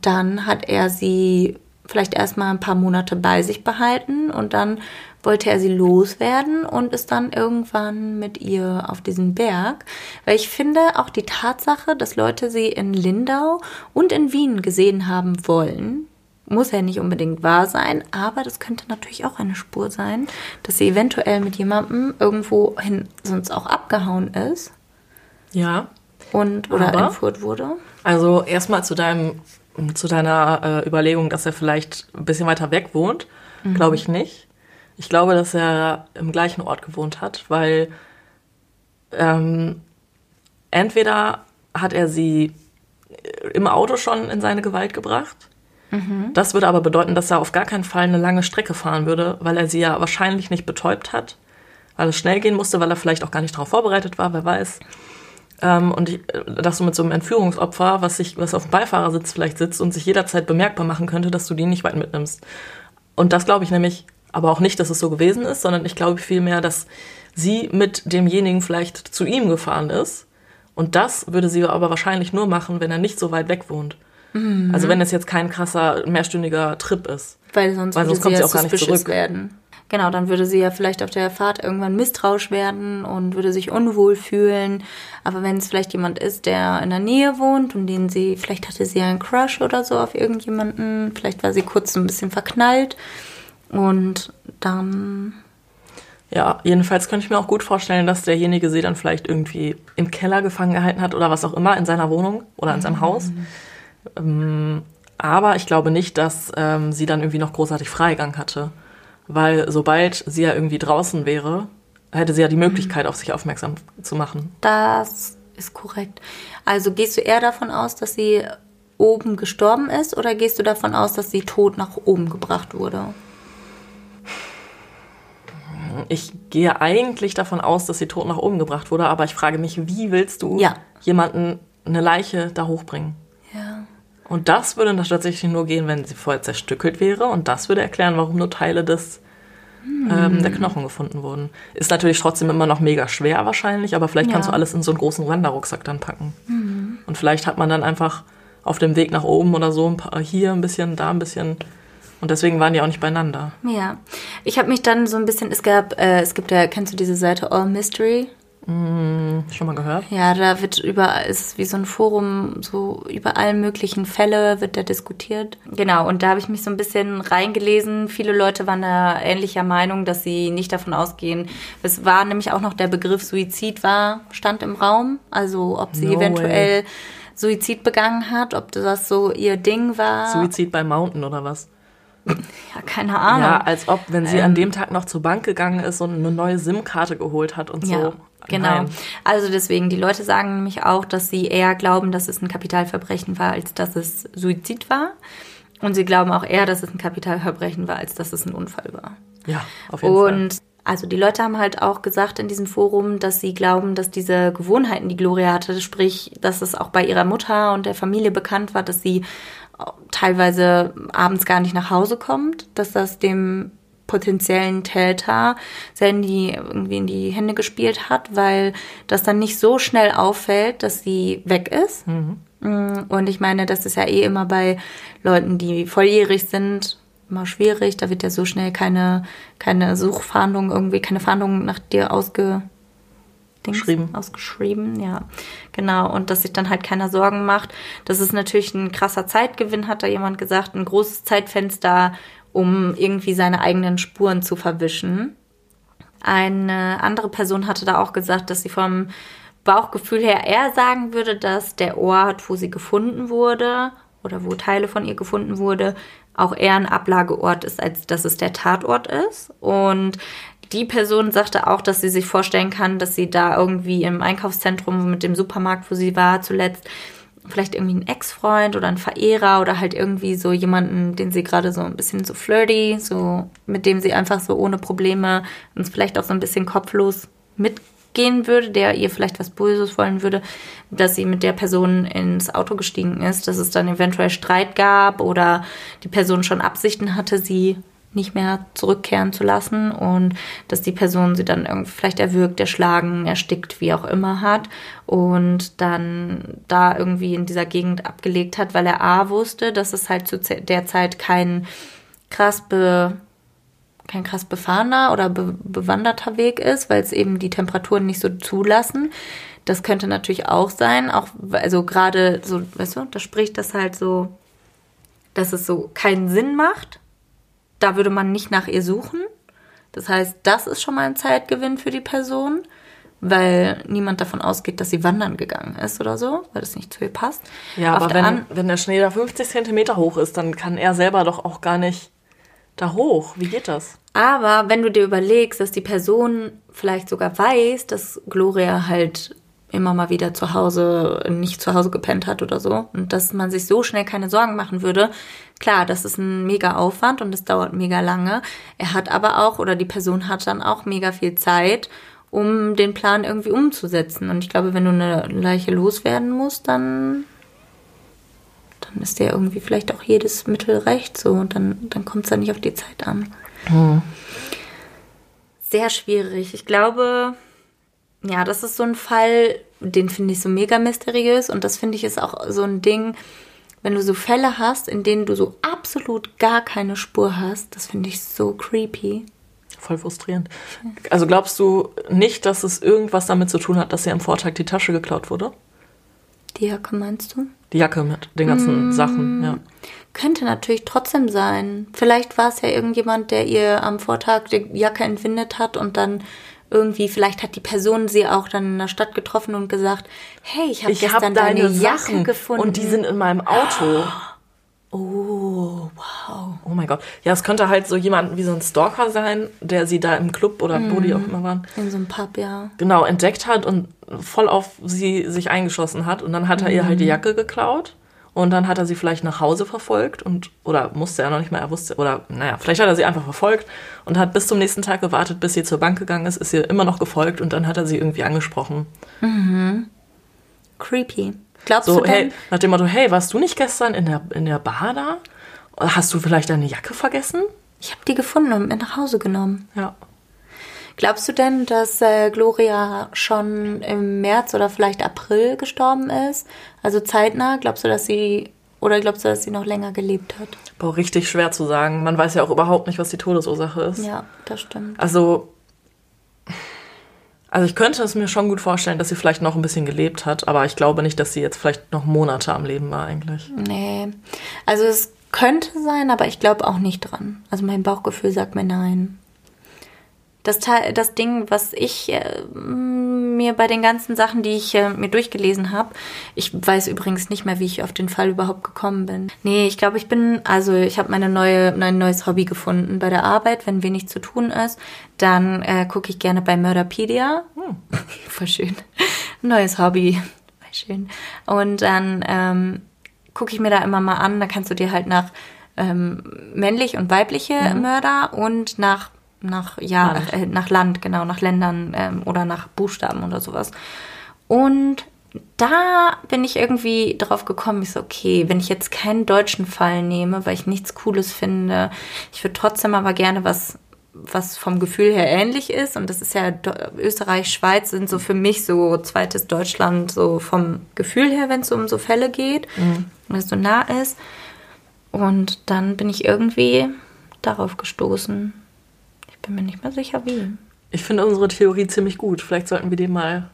S2: dann hat er sie vielleicht erstmal ein paar Monate bei sich behalten und dann wollte er sie loswerden und ist dann irgendwann mit ihr auf diesen Berg. Weil ich finde auch die Tatsache, dass Leute sie in Lindau und in Wien gesehen haben wollen, muss ja nicht unbedingt wahr sein, aber das könnte natürlich auch eine Spur sein, dass sie eventuell mit jemandem irgendwo hin sonst auch abgehauen ist.
S3: Ja.
S2: Und oder aber, entführt wurde.
S3: Also erstmal zu deinem zu deiner äh, Überlegung, dass er vielleicht ein bisschen weiter weg wohnt, mhm. glaube ich nicht. Ich glaube, dass er im gleichen Ort gewohnt hat, weil ähm, entweder hat er sie im Auto schon in seine Gewalt gebracht. Mhm. Das würde aber bedeuten, dass er auf gar keinen Fall eine lange Strecke fahren würde, weil er sie ja wahrscheinlich nicht betäubt hat, weil es schnell gehen musste, weil er vielleicht auch gar nicht darauf vorbereitet war, wer weiß. Ähm, und ich, dass du mit so einem Entführungsopfer, was, sich, was auf dem Beifahrersitz vielleicht sitzt und sich jederzeit bemerkbar machen könnte, dass du die nicht weit mitnimmst. Und das glaube ich nämlich aber auch nicht, dass es so gewesen ist, sondern ich glaube vielmehr, dass sie mit demjenigen vielleicht zu ihm gefahren ist. Und das würde sie aber wahrscheinlich nur machen, wenn er nicht so weit weg wohnt. Mhm. Also wenn es jetzt kein krasser mehrstündiger Trip ist.
S2: Weil sonst, Weil sonst kommt sie, ja auch gar nicht zurück. Werden. Genau, dann würde sie ja vielleicht auf der Fahrt irgendwann misstrauisch werden und würde sich unwohl fühlen. Aber wenn es vielleicht jemand ist, der in der Nähe wohnt und den sie, vielleicht hatte sie einen Crush oder so auf irgendjemanden, vielleicht war sie kurz ein bisschen verknallt und dann.
S3: Ja, jedenfalls könnte ich mir auch gut vorstellen, dass derjenige sie dann vielleicht irgendwie im Keller gefangen gehalten hat oder was auch immer in seiner Wohnung oder in seinem Haus. Ähm, aber ich glaube nicht, dass ähm, sie dann irgendwie noch großartig Freigang hatte. Weil sobald sie ja irgendwie draußen wäre, hätte sie ja die Möglichkeit, auf sich aufmerksam zu machen.
S2: Das ist korrekt. Also gehst du eher davon aus, dass sie oben gestorben ist oder gehst du davon aus, dass sie tot nach oben gebracht wurde?
S3: Ich gehe eigentlich davon aus, dass sie tot nach oben gebracht wurde, aber ich frage mich, wie willst du
S2: Ja.
S3: jemanden eine Leiche da hochbringen?
S2: Ja.
S3: Und das würde dann tatsächlich nur gehen, wenn sie vorher zerstückelt wäre. Und das würde erklären, warum nur Teile des, ähm, der Knochen gefunden wurden. Ist natürlich trotzdem immer noch mega schwer wahrscheinlich, aber vielleicht kannst
S2: Ja.
S3: du alles in so einen großen Wanderrucksack dann packen. Und vielleicht hat man dann einfach auf dem Weg nach oben oder so ein paar, hier ein bisschen, da ein bisschen. Und deswegen waren die auch nicht beieinander.
S2: Ja. Ich habe mich dann so ein bisschen, es gab, äh, es gibt ja, kennst du diese Seite All Mystery?
S3: Schon mal gehört?
S2: Ja, da wird überall, ist wie so ein Forum, so über allen möglichen Fälle wird da diskutiert. Genau, und da habe ich mich so ein bisschen reingelesen. Viele Leute waren da ähnlicher Meinung, dass sie nicht davon ausgehen. Es war nämlich auch noch der Begriff Suizid war, stand im Raum. Also ob sie
S3: No
S2: eventuell Suizid begangen hat, ob das so ihr Ding war.
S3: Suizid bei Mountain oder was?
S2: Ja, keine Ahnung.
S3: Ja, als ob, wenn sie
S2: Ähm.
S3: an dem Tag noch zur Bank gegangen ist und eine neue SIM-Karte geholt hat und
S2: Ja,
S3: so.
S2: genau.
S3: Nein.
S2: Also deswegen, die Leute sagen nämlich auch, dass sie eher glauben, dass es ein Kapitalverbrechen war, als dass es Suizid war. Und sie glauben auch eher, dass es ein Kapitalverbrechen war, als dass es ein Unfall war.
S3: Ja, auf jeden Fall.
S2: Und also die Leute haben halt auch gesagt in diesem Forum, dass sie glauben, dass diese Gewohnheiten, die Gloria hatte, sprich, dass es auch bei ihrer Mutter und der Familie bekannt war, dass sie teilweise abends gar nicht nach Hause kommt, dass das dem potenziellen Täter Sandy irgendwie in die Hände gespielt hat, weil das dann nicht so schnell auffällt, dass sie weg ist. Mm, Und ich meine, das ist ja eh immer bei Leuten, die volljährig sind, immer schwierig. Da wird ja so schnell keine, keine Suchfahndung irgendwie, keine Fahndung nach dir ausge, Dings,
S3: Geschrieben.
S2: ausgeschrieben, ja. Genau. Und dass sich dann halt keiner Sorgen macht. Das ist natürlich ein krasser Zeitgewinn, hat da jemand gesagt, ein großes Zeitfenster, um irgendwie seine eigenen Spuren zu verwischen. Eine andere Person hatte da auch gesagt, dass sie vom Bauchgefühl her eher sagen würde, dass der Ort, wo sie gefunden wurde oder wo Teile von ihr gefunden wurde, auch eher ein Ablageort ist, als dass es der Tatort ist. Und die Person sagte auch, dass sie sich vorstellen kann, dass sie da irgendwie im Einkaufszentrum mit dem Supermarkt, wo sie war zuletzt, vielleicht irgendwie ein Ex-Freund oder ein Verehrer oder halt irgendwie so jemanden, den sie gerade so ein bisschen so flirty, so mit dem sie einfach so ohne Probleme und vielleicht auch so ein bisschen kopflos mitgehen würde, der ihr vielleicht was Böses wollen würde, dass sie mit der Person ins Auto gestiegen ist, dass es dann eventuell Streit gab oder die Person schon Absichten hatte, sie nicht mehr zurückkehren zu lassen und dass die Person sie dann irgendwie vielleicht erwürgt, erschlagen, erstickt, wie auch immer hat und dann da irgendwie in dieser Gegend abgelegt hat, weil er A wusste, dass es halt zu der Zeit kein krass be kein krass befahrener oder be bewanderter Weg ist, weil es eben die Temperaturen nicht so zulassen. Das könnte natürlich auch sein, auch also gerade so, weißt du, da spricht das halt so, dass es so keinen Sinn macht. Da würde man nicht nach ihr suchen. Das heißt, das ist schon mal ein Zeitgewinn für die Person, weil niemand davon ausgeht, dass sie wandern gegangen ist oder so, weil das nicht zu ihr passt.
S3: Ja,
S2: Auf
S3: aber
S2: der
S3: wenn,
S2: an-
S3: wenn der Schnee da 50 Zentimeter hoch ist, dann kann er selber doch auch gar nicht da hoch. Wie geht das?
S2: Aber wenn du dir überlegst, dass die Person vielleicht sogar weiß, dass Gloria halt immer mal wieder zu Hause, nicht zu Hause gepennt hat oder so, und dass man sich so schnell keine Sorgen machen würde, klar, das ist ein mega Aufwand und das dauert mega lange. Er hat aber auch, oder die Person hat dann auch mega viel Zeit, um den Plan irgendwie umzusetzen. Und ich glaube, wenn du eine Leiche loswerden musst, dann dann ist dir irgendwie vielleicht auch jedes Mittel recht so und dann, dann kommt es ja nicht auf die Zeit an. Sehr schwierig. Ich glaube, ja, das ist so ein Fall, den finde ich so mega mysteriös und das finde ich ist auch so ein Ding, wenn du so Fälle hast, in denen du so absolut gar keine Spur hast, das finde ich so creepy.
S3: voll frustrierend. Also glaubst du nicht, dass es irgendwas damit zu tun hat, dass ihr am Vortag die Tasche geklaut wurde?
S2: Die Jacke meinst du?
S3: Die Jacke mit den ganzen
S2: Mm.
S3: Sachen, ja.
S2: Könnte natürlich trotzdem sein. Vielleicht war es ja irgendjemand, der ihr am Vortag die Jacke entwindet hat und dann irgendwie, vielleicht hat die Person sie auch dann in der Stadt getroffen und gesagt, hey, ich habe gestern deine
S3: deine
S2: Jacke
S3: Sachen
S2: gefunden.
S3: und die sind in meinem Auto.
S2: oh, wow.
S3: Oh mein Gott. Ja, es könnte halt so jemand wie so ein Stalker sein, der sie da im Club oder wo die auch immer waren,
S2: In so einem Pub, ja.
S3: genau entdeckt hat und voll auf sie sich eingeschossen hat. Und dann hat er ihr halt die Jacke geklaut. Und dann hat er sie vielleicht nach Hause verfolgt und, oder musste er noch nicht mehr, er wusste, oder naja, vielleicht hat er sie einfach verfolgt und hat bis zum nächsten Tag gewartet, bis sie zur Bank gegangen ist, ist ihr immer noch gefolgt und dann hat er sie irgendwie angesprochen.
S2: Creepy. Glaubst
S3: So,
S2: du denn?
S3: hey, nach dem Motto, hey, warst du nicht gestern in der, in der Bar da? Hast du vielleicht deine Jacke vergessen?
S2: Ich habe die gefunden und mit nach Hause genommen.
S3: Ja.
S2: Glaubst du denn, dass äh, Gloria schon im März oder vielleicht April gestorben ist? Also zeitnah? Glaubst du, dass sie oder glaubst du, dass sie noch länger gelebt hat?
S3: Boah, richtig schwer zu sagen. Man weiß ja auch überhaupt nicht, was die Todesursache ist.
S2: Ja, das stimmt.
S3: Also, also ich könnte es mir schon gut vorstellen, dass sie vielleicht noch ein bisschen gelebt hat, aber ich glaube nicht, dass sie jetzt vielleicht noch Monate am Leben war eigentlich.
S2: Nee. Also es könnte sein, aber ich glaube auch nicht dran. Also mein Bauchgefühl sagt mir nein. Das, Teil, das Ding, was ich äh, mir bei den ganzen Sachen, die ich äh, mir durchgelesen habe, ich weiß übrigens nicht mehr, wie ich auf den Fall überhaupt gekommen bin. Nee, ich glaube, ich bin, also ich habe meine neue, mein neues Hobby gefunden bei der Arbeit, wenn wenig zu tun ist, dann äh, gucke ich gerne bei Murderpedia. Voll schön. Neues Hobby. Voll schön. Und dann ähm, gucke ich mir da immer mal an, da kannst du dir halt nach ähm, männlich und weibliche Mörder und nach nach ja
S3: Land.
S2: Äh, nach Land genau nach Ländern ähm, oder nach Buchstaben oder sowas und da bin ich irgendwie drauf gekommen, ich so, okay, wenn ich jetzt keinen deutschen Fall nehme, weil ich nichts Cooles finde, ich würde trotzdem aber gerne was, was vom Gefühl her ähnlich ist. Und das ist ja Österreich, Schweiz sind so für mich so zweites Deutschland, so vom Gefühl her, wenn es um so Fälle geht, weil es so nah ist. Und dann bin ich irgendwie darauf gestoßen. Ich bin mir nicht mehr sicher, wie.
S3: Ich finde unsere Theorie ziemlich gut. Vielleicht sollten wir die mal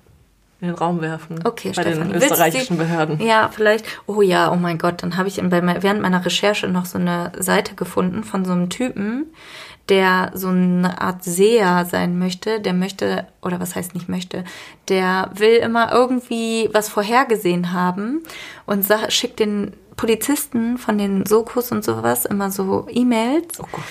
S3: in den Raum werfen.
S2: Okay,
S3: Bei
S2: Stefan.
S3: den österreichischen Behörden.
S2: Ja, vielleicht. Oh ja, oh mein Gott, dann habe ich während meiner Recherche noch so eine Seite gefunden von so einem Typen, der so eine Art Seher sein möchte. Der möchte, oder was heißt nicht möchte, der will immer irgendwie was vorhergesehen haben und schickt den Polizisten von den Sokus und sowas immer so E-Mails
S3: Oh Gott.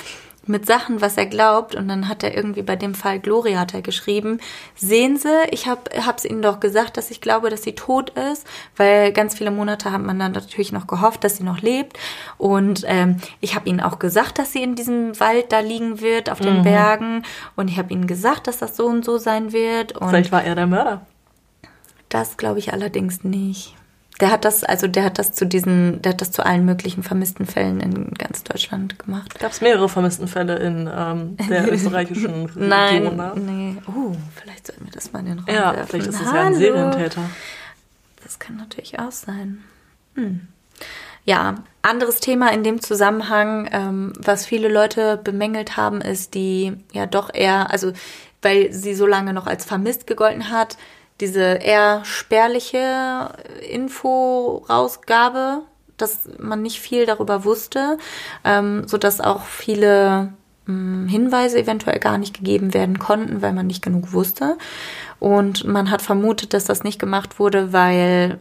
S2: Mit Sachen, was er glaubt. Und dann hat er irgendwie bei dem Fall Gloria hat er geschrieben, sehen Sie, ich habe es Ihnen doch gesagt, dass ich glaube, dass sie tot ist, weil ganz viele Monate hat man dann natürlich noch gehofft, dass sie noch lebt. Und ähm, ich habe Ihnen auch gesagt, dass sie in diesem Wald da liegen wird, auf den Bergen. Und ich habe Ihnen gesagt, dass das so und so sein wird. Und
S3: Vielleicht war er der Mörder.
S2: das glaube ich allerdings nicht. Der hat das, also der hat das zu diesen, der hat das zu allen möglichen vermissten Fällen in ganz Deutschland gemacht.
S3: Gab es mehrere Vermisstenfälle in ähm, der österreichischen Region?
S2: Nein,
S3: ne?
S2: nee. Oh, vielleicht sollten wir das mal in den Raum
S3: Ja,
S2: werfen.
S3: vielleicht ist es ja ein. Serientäter.
S2: Das kann natürlich auch sein. Hm. Ja, anderes Thema in dem Zusammenhang, ähm, was viele Leute bemängelt haben, ist die ja doch eher, also weil sie so lange noch als vermisst gegolten hat, diese eher spärliche Info-Rausgabe, dass man nicht viel darüber wusste, ähm, sodass auch viele mh, Hinweise eventuell gar nicht gegeben werden konnten, weil man nicht genug wusste. Und man hat vermutet, dass das nicht gemacht wurde, weil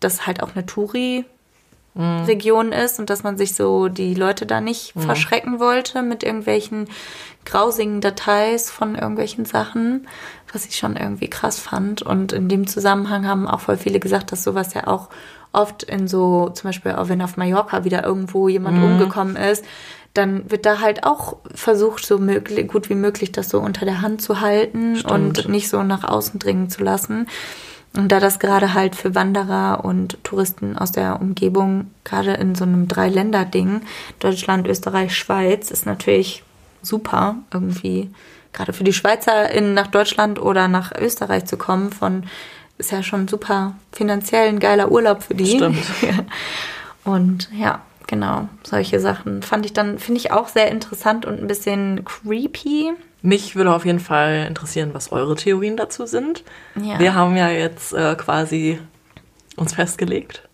S2: das halt auch eine Touri-Region ist und dass man sich so die Leute da nicht verschrecken wollte mit irgendwelchen grausigen Details von irgendwelchen Sachen, was ich schon irgendwie krass fand. Und in dem Zusammenhang haben auch voll viele gesagt, dass sowas ja auch oft in so, zum Beispiel auch wenn auf Mallorca wieder irgendwo jemand umgekommen ist, dann wird da halt auch versucht, so möglich, gut wie möglich das so unter der Hand zu halten
S3: Stimmt.
S2: und nicht so nach außen dringen zu lassen. Und da das gerade halt für Wanderer und Touristen aus der Umgebung, gerade in so einem Drei-Länder-Ding, Deutschland, Österreich, Schweiz, ist natürlich super irgendwie. Gerade für die SchweizerInnen nach Deutschland oder nach Österreich zu kommen, von ist ja schon super finanziell ein geiler Urlaub für die.
S3: Stimmt.
S2: Und ja, genau, solche Sachen fand ich dann, finde ich auch sehr interessant und ein bisschen creepy.
S3: Mich würde auf jeden Fall interessieren, was eure Theorien dazu sind.
S2: Ja.
S3: Wir haben ja jetzt äh, quasi uns festgelegt.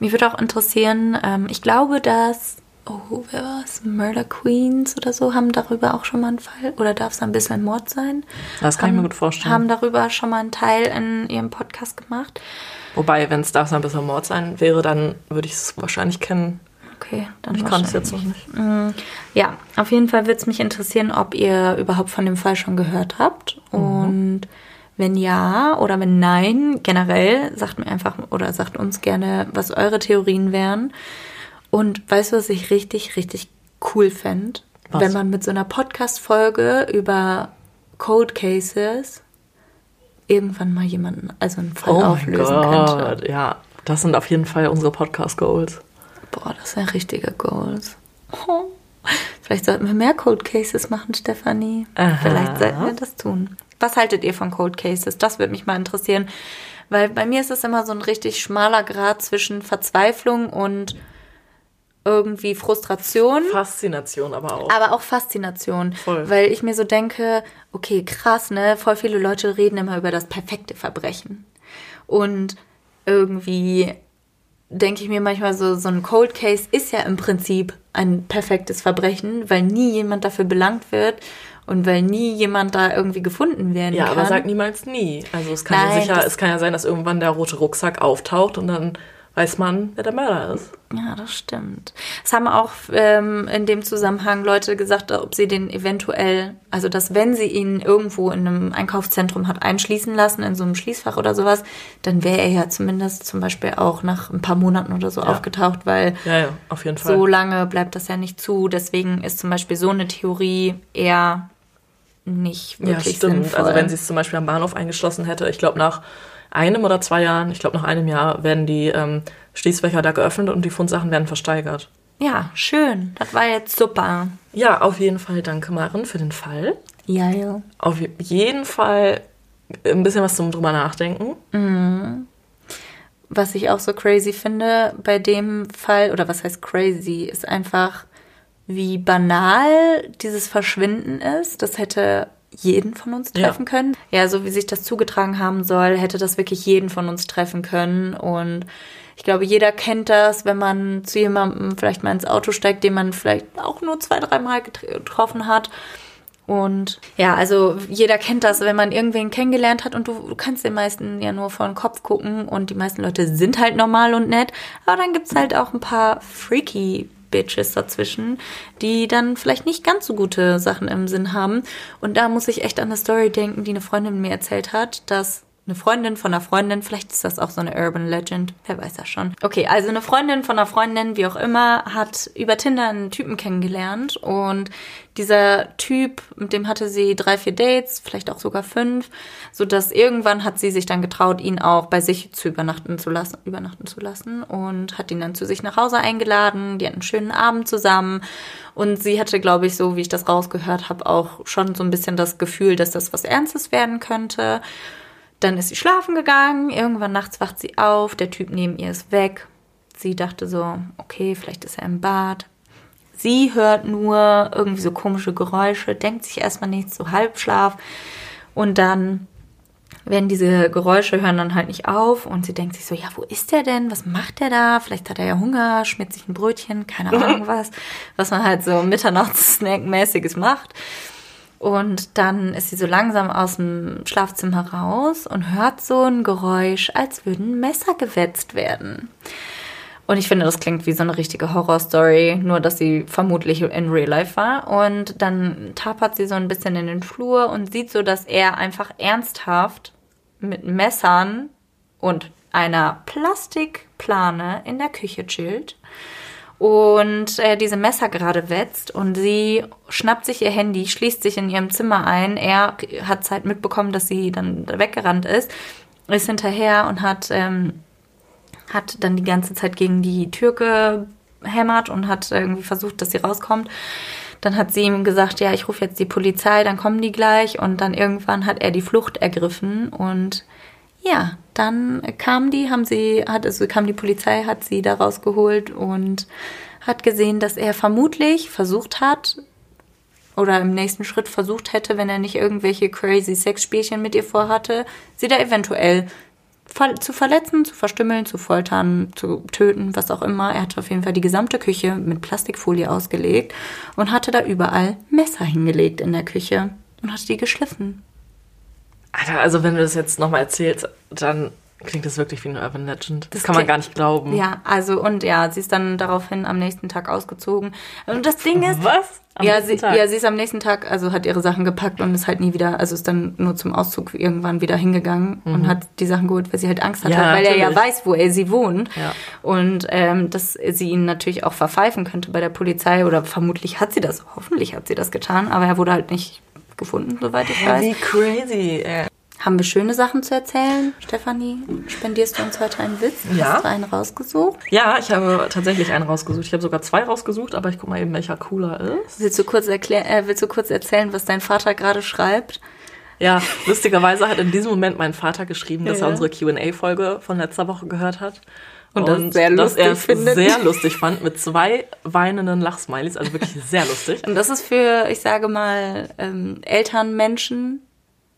S2: Mich würde auch interessieren, ähm, ich glaube, dass, oh, wer war's? Murder Queens oder so haben darüber auch schon mal einen Fall. Oder darf es ein bisschen Mord sein?
S3: Das kann ich
S2: haben,
S3: mir gut vorstellen.
S2: Haben darüber schon mal einen Teil in ihrem Podcast gemacht.
S3: Wobei, wenn es darf ein bisschen Mord sein wäre, dann würde ich es wahrscheinlich kennen.
S2: Okay, dann
S3: Ich kann es jetzt noch nicht.
S2: Ja, auf jeden Fall würde es mich interessieren, ob ihr überhaupt von dem Fall schon gehört habt. Und wenn ja oder wenn nein, generell sagt mir einfach oder sagt uns gerne, was eure Theorien wären. Und weißt du, was ich richtig, richtig cool fände? Wenn man mit so einer Podcast-Folge über Cold Cases irgendwann mal jemanden, also einen Fall
S3: Oh
S2: auflösen könnte.
S3: Gott, ja. Das sind auf jeden Fall unsere Podcast-Goals.
S2: Boah, das sind richtige Goals. Oh. Vielleicht sollten wir mehr Cold Cases machen, Stefanie.
S3: Aha.
S2: Vielleicht sollten wir das tun. Was haltet ihr von Cold Cases? Das würde mich mal interessieren. Weil bei mir ist es immer so ein richtig schmaler Grad zwischen Verzweiflung und irgendwie Frustration.
S3: Faszination aber auch.
S2: Aber auch Faszination.
S3: Voll.
S2: Weil ich mir so denke, okay, krass, ne? Voll viele Leute reden immer über das perfekte Verbrechen. Und irgendwie denke ich mir manchmal so, so ein Cold Case ist ja im Prinzip ein perfektes Verbrechen, weil nie jemand dafür belangt wird und weil nie jemand da irgendwie gefunden werden
S3: ja,
S2: kann.
S3: aber sag niemals nie. Also es kann ja
S2: Nein,
S3: sicher,
S2: das-
S3: es kann ja sein, dass irgendwann der rote Rucksack auftaucht und dann weiß man, wer der Mörder ist.
S2: Ja, das stimmt. Es haben auch ähm, in dem Zusammenhang Leute gesagt, ob sie den eventuell, also dass wenn sie ihn irgendwo in einem Einkaufszentrum hat einschließen lassen, in so einem Schließfach oder sowas, dann wäre er ja zumindest zum Beispiel auch nach ein paar Monaten oder so aufgetaucht, weil
S3: Ja, ja, auf jeden Fall.
S2: so lange bleibt das ja nicht zu. Deswegen ist zum Beispiel so eine Theorie eher nicht
S3: ja,
S2: wirklich
S3: stimmt.
S2: sinnvoll.
S3: Also wenn sie es zum Beispiel am Bahnhof eingeschlossen hätte, ich glaube nach einem oder zwei Jahren, ich glaube nach einem Jahr, werden die ähm, Schließfächer da geöffnet und die Fundsachen werden versteigert.
S2: ja, schön. Das war jetzt super.
S3: Ja, auf jeden Fall danke Maren für den Fall.
S2: Ja, ja.
S3: Auf jeden Fall ein bisschen was zum drüber nachdenken.
S2: Was ich auch so crazy finde bei dem Fall, oder was heißt crazy, ist einfach, wie banal dieses Verschwinden ist. Das hätte jeden von uns
S3: Ja.
S2: treffen können. Ja, so wie sich das zugetragen haben soll, hätte das wirklich jeden von uns treffen können. Und ich glaube, jeder kennt das, wenn man zu jemandem vielleicht mal ins Auto steigt, den man vielleicht auch nur zwei, dreimal getr- getroffen hat. Und ja, also jeder kennt das, wenn man irgendwen kennengelernt hat und du, du kannst den meisten ja nur vor den Kopf gucken und die meisten Leute sind halt normal und nett. Aber dann gibt's halt auch ein paar freaky Bitches dazwischen, die dann vielleicht nicht ganz so gute Sachen im Sinn haben. Und da muss ich echt an eine Story denken, die eine Freundin mir erzählt hat, dass eine Freundin von einer Freundin, vielleicht ist das auch so eine Urban Legend, wer weiß das schon. Okay, also eine Freundin von einer Freundin, wie auch immer, hat über Tinder einen Typen kennengelernt und dieser Typ, mit dem hatte sie drei, vier Dates, vielleicht auch sogar fünf, so dass irgendwann hat sie sich dann getraut, ihn auch bei sich zu übernachten zu lassen, übernachten zu lassen und hat ihn dann zu sich nach Hause eingeladen. Die hatten einen schönen Abend zusammen und sie hatte, glaube ich, so wie ich das rausgehört habe, auch schon so ein bisschen das Gefühl, dass das was Ernstes werden könnte. Dann ist sie schlafen gegangen. Irgendwann nachts wacht sie auf. Der Typ neben ihr ist weg. Sie dachte so, okay, vielleicht ist er im Bad. Sie hört nur irgendwie so komische Geräusche, denkt sich erstmal nichts, so Halbschlaf. Und dann werden diese Geräusche hören dann halt nicht auf und sie denkt sich so, ja, wo ist der denn? Was macht der da? Vielleicht hat er ja Hunger, schmiert sich ein Brötchen, keine Ahnung was, was man halt so Mitternachts-Snack-mäßiges macht. Und dann ist sie so langsam aus dem Schlafzimmer raus und hört so ein Geräusch, als würden Messer gewetzt werden. Und ich finde, das klingt wie so eine richtige Horrorstory, nur dass sie vermutlich in Real Life war. Und dann tapert sie so ein bisschen in den Flur und sieht so, dass er einfach ernsthaft mit Messern und einer Plastikplane in der Küche chillt und äh, diese Messer gerade wetzt und sie schnappt sich ihr Handy, schließt sich in ihrem Zimmer ein. Er hat halt mitbekommen, dass sie dann weggerannt ist, ist hinterher und hat, ähm, hat dann die ganze Zeit gegen die Tür gehämmert und hat irgendwie versucht, dass sie rauskommt. Dann hat sie ihm gesagt, ja, ich rufe jetzt die Polizei, dann kommen die gleich. Und dann irgendwann hat er die Flucht ergriffen und ja, dann kam die, haben sie, hat, also kam die Polizei, hat sie da rausgeholt und hat gesehen, dass er vermutlich versucht hat, oder im nächsten Schritt versucht hätte, wenn er nicht irgendwelche crazy Sexspielchen mit ihr vorhatte, sie da eventuell zu verletzen, zu verstümmeln, zu foltern, zu töten, was auch immer. Er hatte auf jeden Fall die gesamte Küche mit Plastikfolie ausgelegt und hatte da überall Messer hingelegt in der Küche und hatte die geschliffen.
S3: Alter, also wenn du das jetzt nochmal erzählst, dann klingt das wirklich wie eine Urban Legend. Das, das kann man gar nicht glauben.
S2: Ja, also und ja, sie ist dann daraufhin am nächsten Tag ausgezogen. Und das Ding ist.
S3: Was?
S2: Am ja, sie, Tag? ja, sie ist am nächsten Tag, also hat ihre Sachen gepackt und ist halt nie wieder, also ist dann nur zum Auszug irgendwann wieder hingegangen mhm. und hat die Sachen geholt, weil sie halt Angst hatte, ja, weil natürlich. er ja weiß, wo er sie wohnt. Ja. Und ähm, dass sie ihn natürlich auch verpfeifen könnte bei der Polizei oder vermutlich hat sie das, hoffentlich hat sie das getan, aber er wurde halt nicht gefunden, soweit ich weiß.
S3: Wie crazy. ey.
S2: Haben wir schöne Sachen zu erzählen? Stefanie, spendierst du uns heute einen Witz?
S3: Ja.
S2: Hast du einen rausgesucht?
S3: Ja, ich habe tatsächlich einen rausgesucht. Ich habe sogar zwei rausgesucht, aber ich guck mal eben, welcher cooler ist.
S2: Willst du kurz, erklären, äh, willst du kurz erzählen, was dein Vater gerade schreibt?
S3: Ja, lustigerweise hat in diesem Moment mein Vater geschrieben, dass ja. er unsere Q&A-Folge von letzter Woche gehört hat.
S2: Und, und das sehr lustig dass er
S3: es sehr lustig fand, mit zwei weinenden Lachsmilies, also wirklich sehr lustig.
S2: Und das ist für, ich sage mal, ähm, Elternmenschen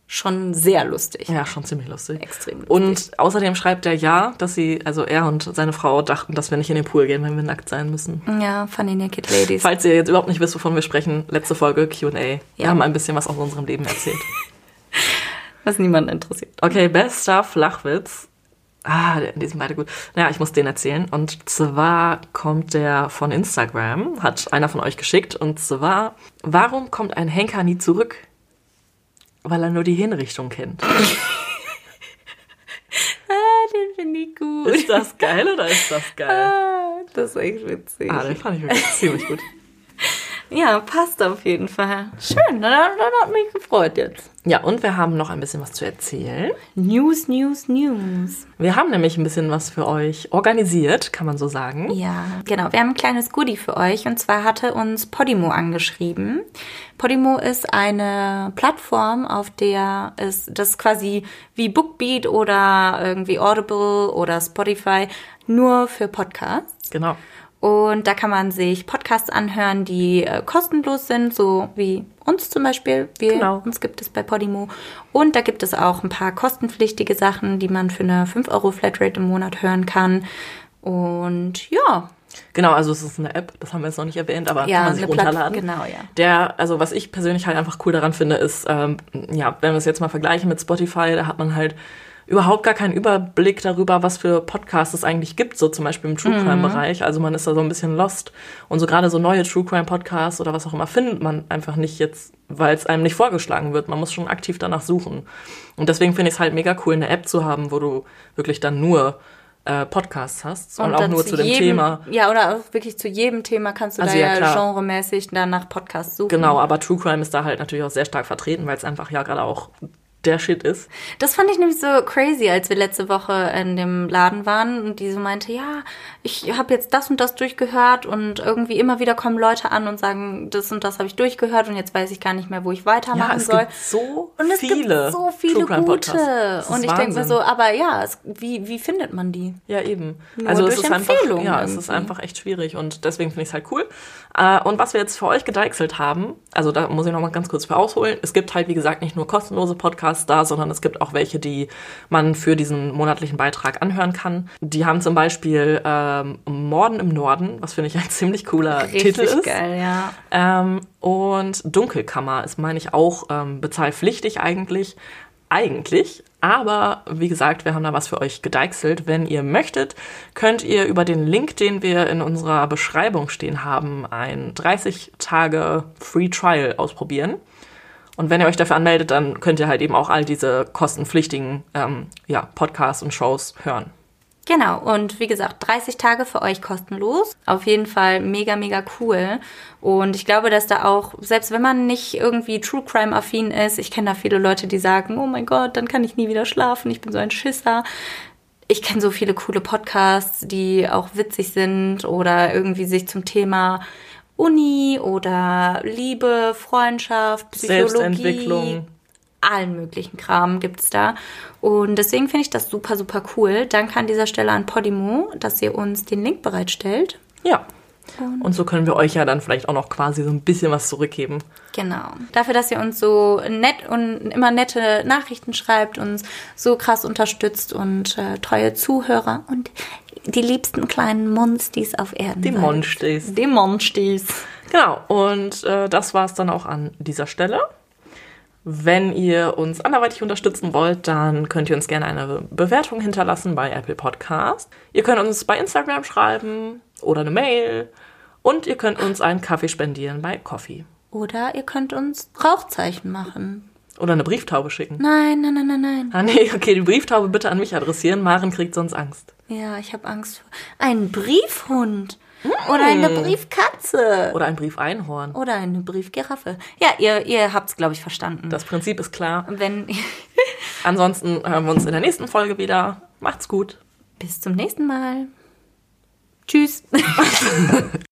S2: schon sehr lustig.
S3: Ja, schon ziemlich lustig.
S2: Extrem lustig.
S3: Und außerdem schreibt er ja, dass sie, also er und seine Frau dachten, dass wir nicht in den Pool gehen, wenn wir nackt sein müssen.
S2: Ja, Funny Naked Ladies.
S3: Falls ihr jetzt überhaupt nicht wisst, wovon wir sprechen, letzte Folge Q&A. Ja. Wir haben ein bisschen was aus unserem Leben erzählt.
S2: was niemanden interessiert.
S3: Okay, bester Flachwitz. Ah, die sind beide gut. Naja, ich muss den erzählen. Und zwar kommt der von Instagram, hat einer von euch geschickt. Und zwar, warum kommt ein Henker nie zurück? Weil er nur die Hinrichtung kennt. ah,
S2: den finde ich gut.
S3: Ist das geil oder ist das geil?
S2: Ah, das ist echt witzig.
S3: Ah, den fand ich wirklich ziemlich gut.
S2: Ja, passt auf jeden Fall. Schön, dann, dann hat mich gefreut jetzt.
S3: Ja, und wir haben noch ein bisschen was zu erzählen.
S2: News, News, News.
S3: Wir haben nämlich ein bisschen was für euch organisiert, kann man so sagen.
S2: Ja, genau. Wir haben ein kleines Goodie für euch und zwar hatte uns Podimo angeschrieben. Podimo ist eine Plattform, auf der es das quasi wie Bookbeat oder irgendwie Audible oder Spotify nur für Podcasts.
S3: Genau.
S2: Und da kann man sich Podcasts anhören, die äh, kostenlos sind, so wie uns zum Beispiel. Wir, genau. Uns gibt es bei Podimo. Und da gibt es auch ein paar kostenpflichtige Sachen, die man für eine 5 Euro Flatrate im Monat hören kann. Und ja.
S3: Genau, also es ist eine App, das haben wir jetzt noch nicht erwähnt, aber ja, kann man sich runterladen.
S2: Genau, ja.
S3: Der, also was ich persönlich halt einfach cool daran finde, ist, ähm, ja, wenn wir es jetzt mal vergleichen mit Spotify, da hat man halt überhaupt gar keinen Überblick darüber, was für Podcasts es eigentlich gibt, so zum Beispiel im True Crime mhm. Bereich. Also man ist da so ein bisschen lost. Und so gerade so neue True Crime Podcasts oder was auch immer findet man einfach nicht jetzt, weil es einem nicht vorgeschlagen wird. Man muss schon aktiv danach suchen. Und deswegen finde ich es halt mega cool, eine App zu haben, wo du wirklich dann nur äh, Podcasts hast und, und auch nur zu, dem
S2: jedem,
S3: Thema.
S2: Ja, oder auch wirklich zu jedem Thema kannst du also da ja, ja genremäßig dann nach Podcasts suchen.
S3: Genau, aber True Crime ist da halt natürlich auch sehr stark vertreten, weil es einfach ja gerade auch der Shit ist.
S2: Das fand ich nämlich so crazy, als wir letzte Woche in dem Laden waren und die so meinte, ja, ich habe jetzt das und das durchgehört und irgendwie immer wieder kommen Leute an und sagen, das und das habe ich durchgehört und jetzt weiß ich gar nicht mehr, wo ich weitermachen ja, es
S3: soll.
S2: Gibt
S3: so
S2: und es
S3: viele
S2: gibt so viele gute. Und ich denke mir so, aber ja, es, wie, wie findet man die?
S3: Ja, eben.
S2: Nur also es ist einfach, ja, irgendwie.
S3: es ist einfach echt schwierig und deswegen finde ich es halt cool. Äh, und was wir jetzt für euch gedeichselt haben, also da muss ich noch mal ganz kurz für ausholen. Es gibt halt, wie gesagt, nicht nur kostenlose Podcasts da, sondern es gibt auch welche, die man für diesen monatlichen Beitrag anhören kann. Die haben zum Beispiel ähm, Morden im Norden, was finde ich ein ziemlich cooler
S2: Richtig
S3: Titel ist.
S2: geil, ja.
S3: Ähm, und Dunkelkammer ist, meine ich, auch ähm, bezahlpflichtig eigentlich. Eigentlich, aber wie gesagt, wir haben da was für euch gedeichselt. Wenn ihr möchtet, könnt ihr über den Link, den wir in unserer Beschreibung stehen haben, ein 30 Tage Free Trial ausprobieren. Und wenn ihr euch dafür anmeldet, dann könnt ihr halt eben auch all diese kostenpflichtigen ähm, ja, Podcasts und Shows hören.
S2: Genau, und wie gesagt, 30 Tage für euch kostenlos. Auf jeden Fall mega, mega cool. Und ich glaube, dass da auch, selbst wenn man nicht irgendwie True Crime affin ist, ich kenne da viele Leute, die sagen, oh mein Gott, dann kann ich nie wieder schlafen, ich bin so ein Schisser. Ich kenne so viele coole Podcasts, die auch witzig sind oder irgendwie sich zum Thema Uni oder Liebe, Freundschaft, Psychologie,
S3: Selbstentwicklung
S2: allen möglichen Kram gibt's da. Und deswegen finde ich das super, super cool. Danke an dieser Stelle an Podimo, dass ihr uns den Link bereitstellt.
S3: Ja. Und so können wir euch ja dann vielleicht auch noch quasi so ein bisschen was zurückgeben.
S2: Genau. Dafür, dass ihr uns so nett und immer nette Nachrichten schreibt, uns so krass unterstützt und äh, treue Zuhörer und die liebsten kleinen Monstis auf Erden.
S3: Die. Monstis.
S2: Die Monstis.
S3: Genau, und äh, das war es dann auch an dieser Stelle. Wenn ihr uns anderweitig unterstützen wollt, dann könnt ihr uns gerne eine Bewertung hinterlassen bei Apple Podcast. Ihr könnt uns bei Instagram schreiben oder eine Mail. Und ihr könnt uns einen Kaffee spendieren bei Coffee.
S2: Oder ihr könnt uns Rauchzeichen machen.
S3: Oder eine Brieftaube schicken.
S2: Nein, nein, nein, nein, nein.
S3: Ah nee, okay, die Brieftaube bitte an mich adressieren. Maren kriegt sonst Angst.
S2: Ja, ich habe Angst vor. Ein Briefhund. Oder eine Briefkatze.
S3: Oder ein Briefeinhorn.
S2: Oder eine Briefgiraffe. Ja, ihr, ihr habt's, glaube ich, verstanden.
S3: Das Prinzip ist klar.
S2: Wenn.
S3: Ansonsten hören wir uns in der nächsten Folge wieder. Macht's gut.
S2: Bis zum nächsten Mal. Tschüss.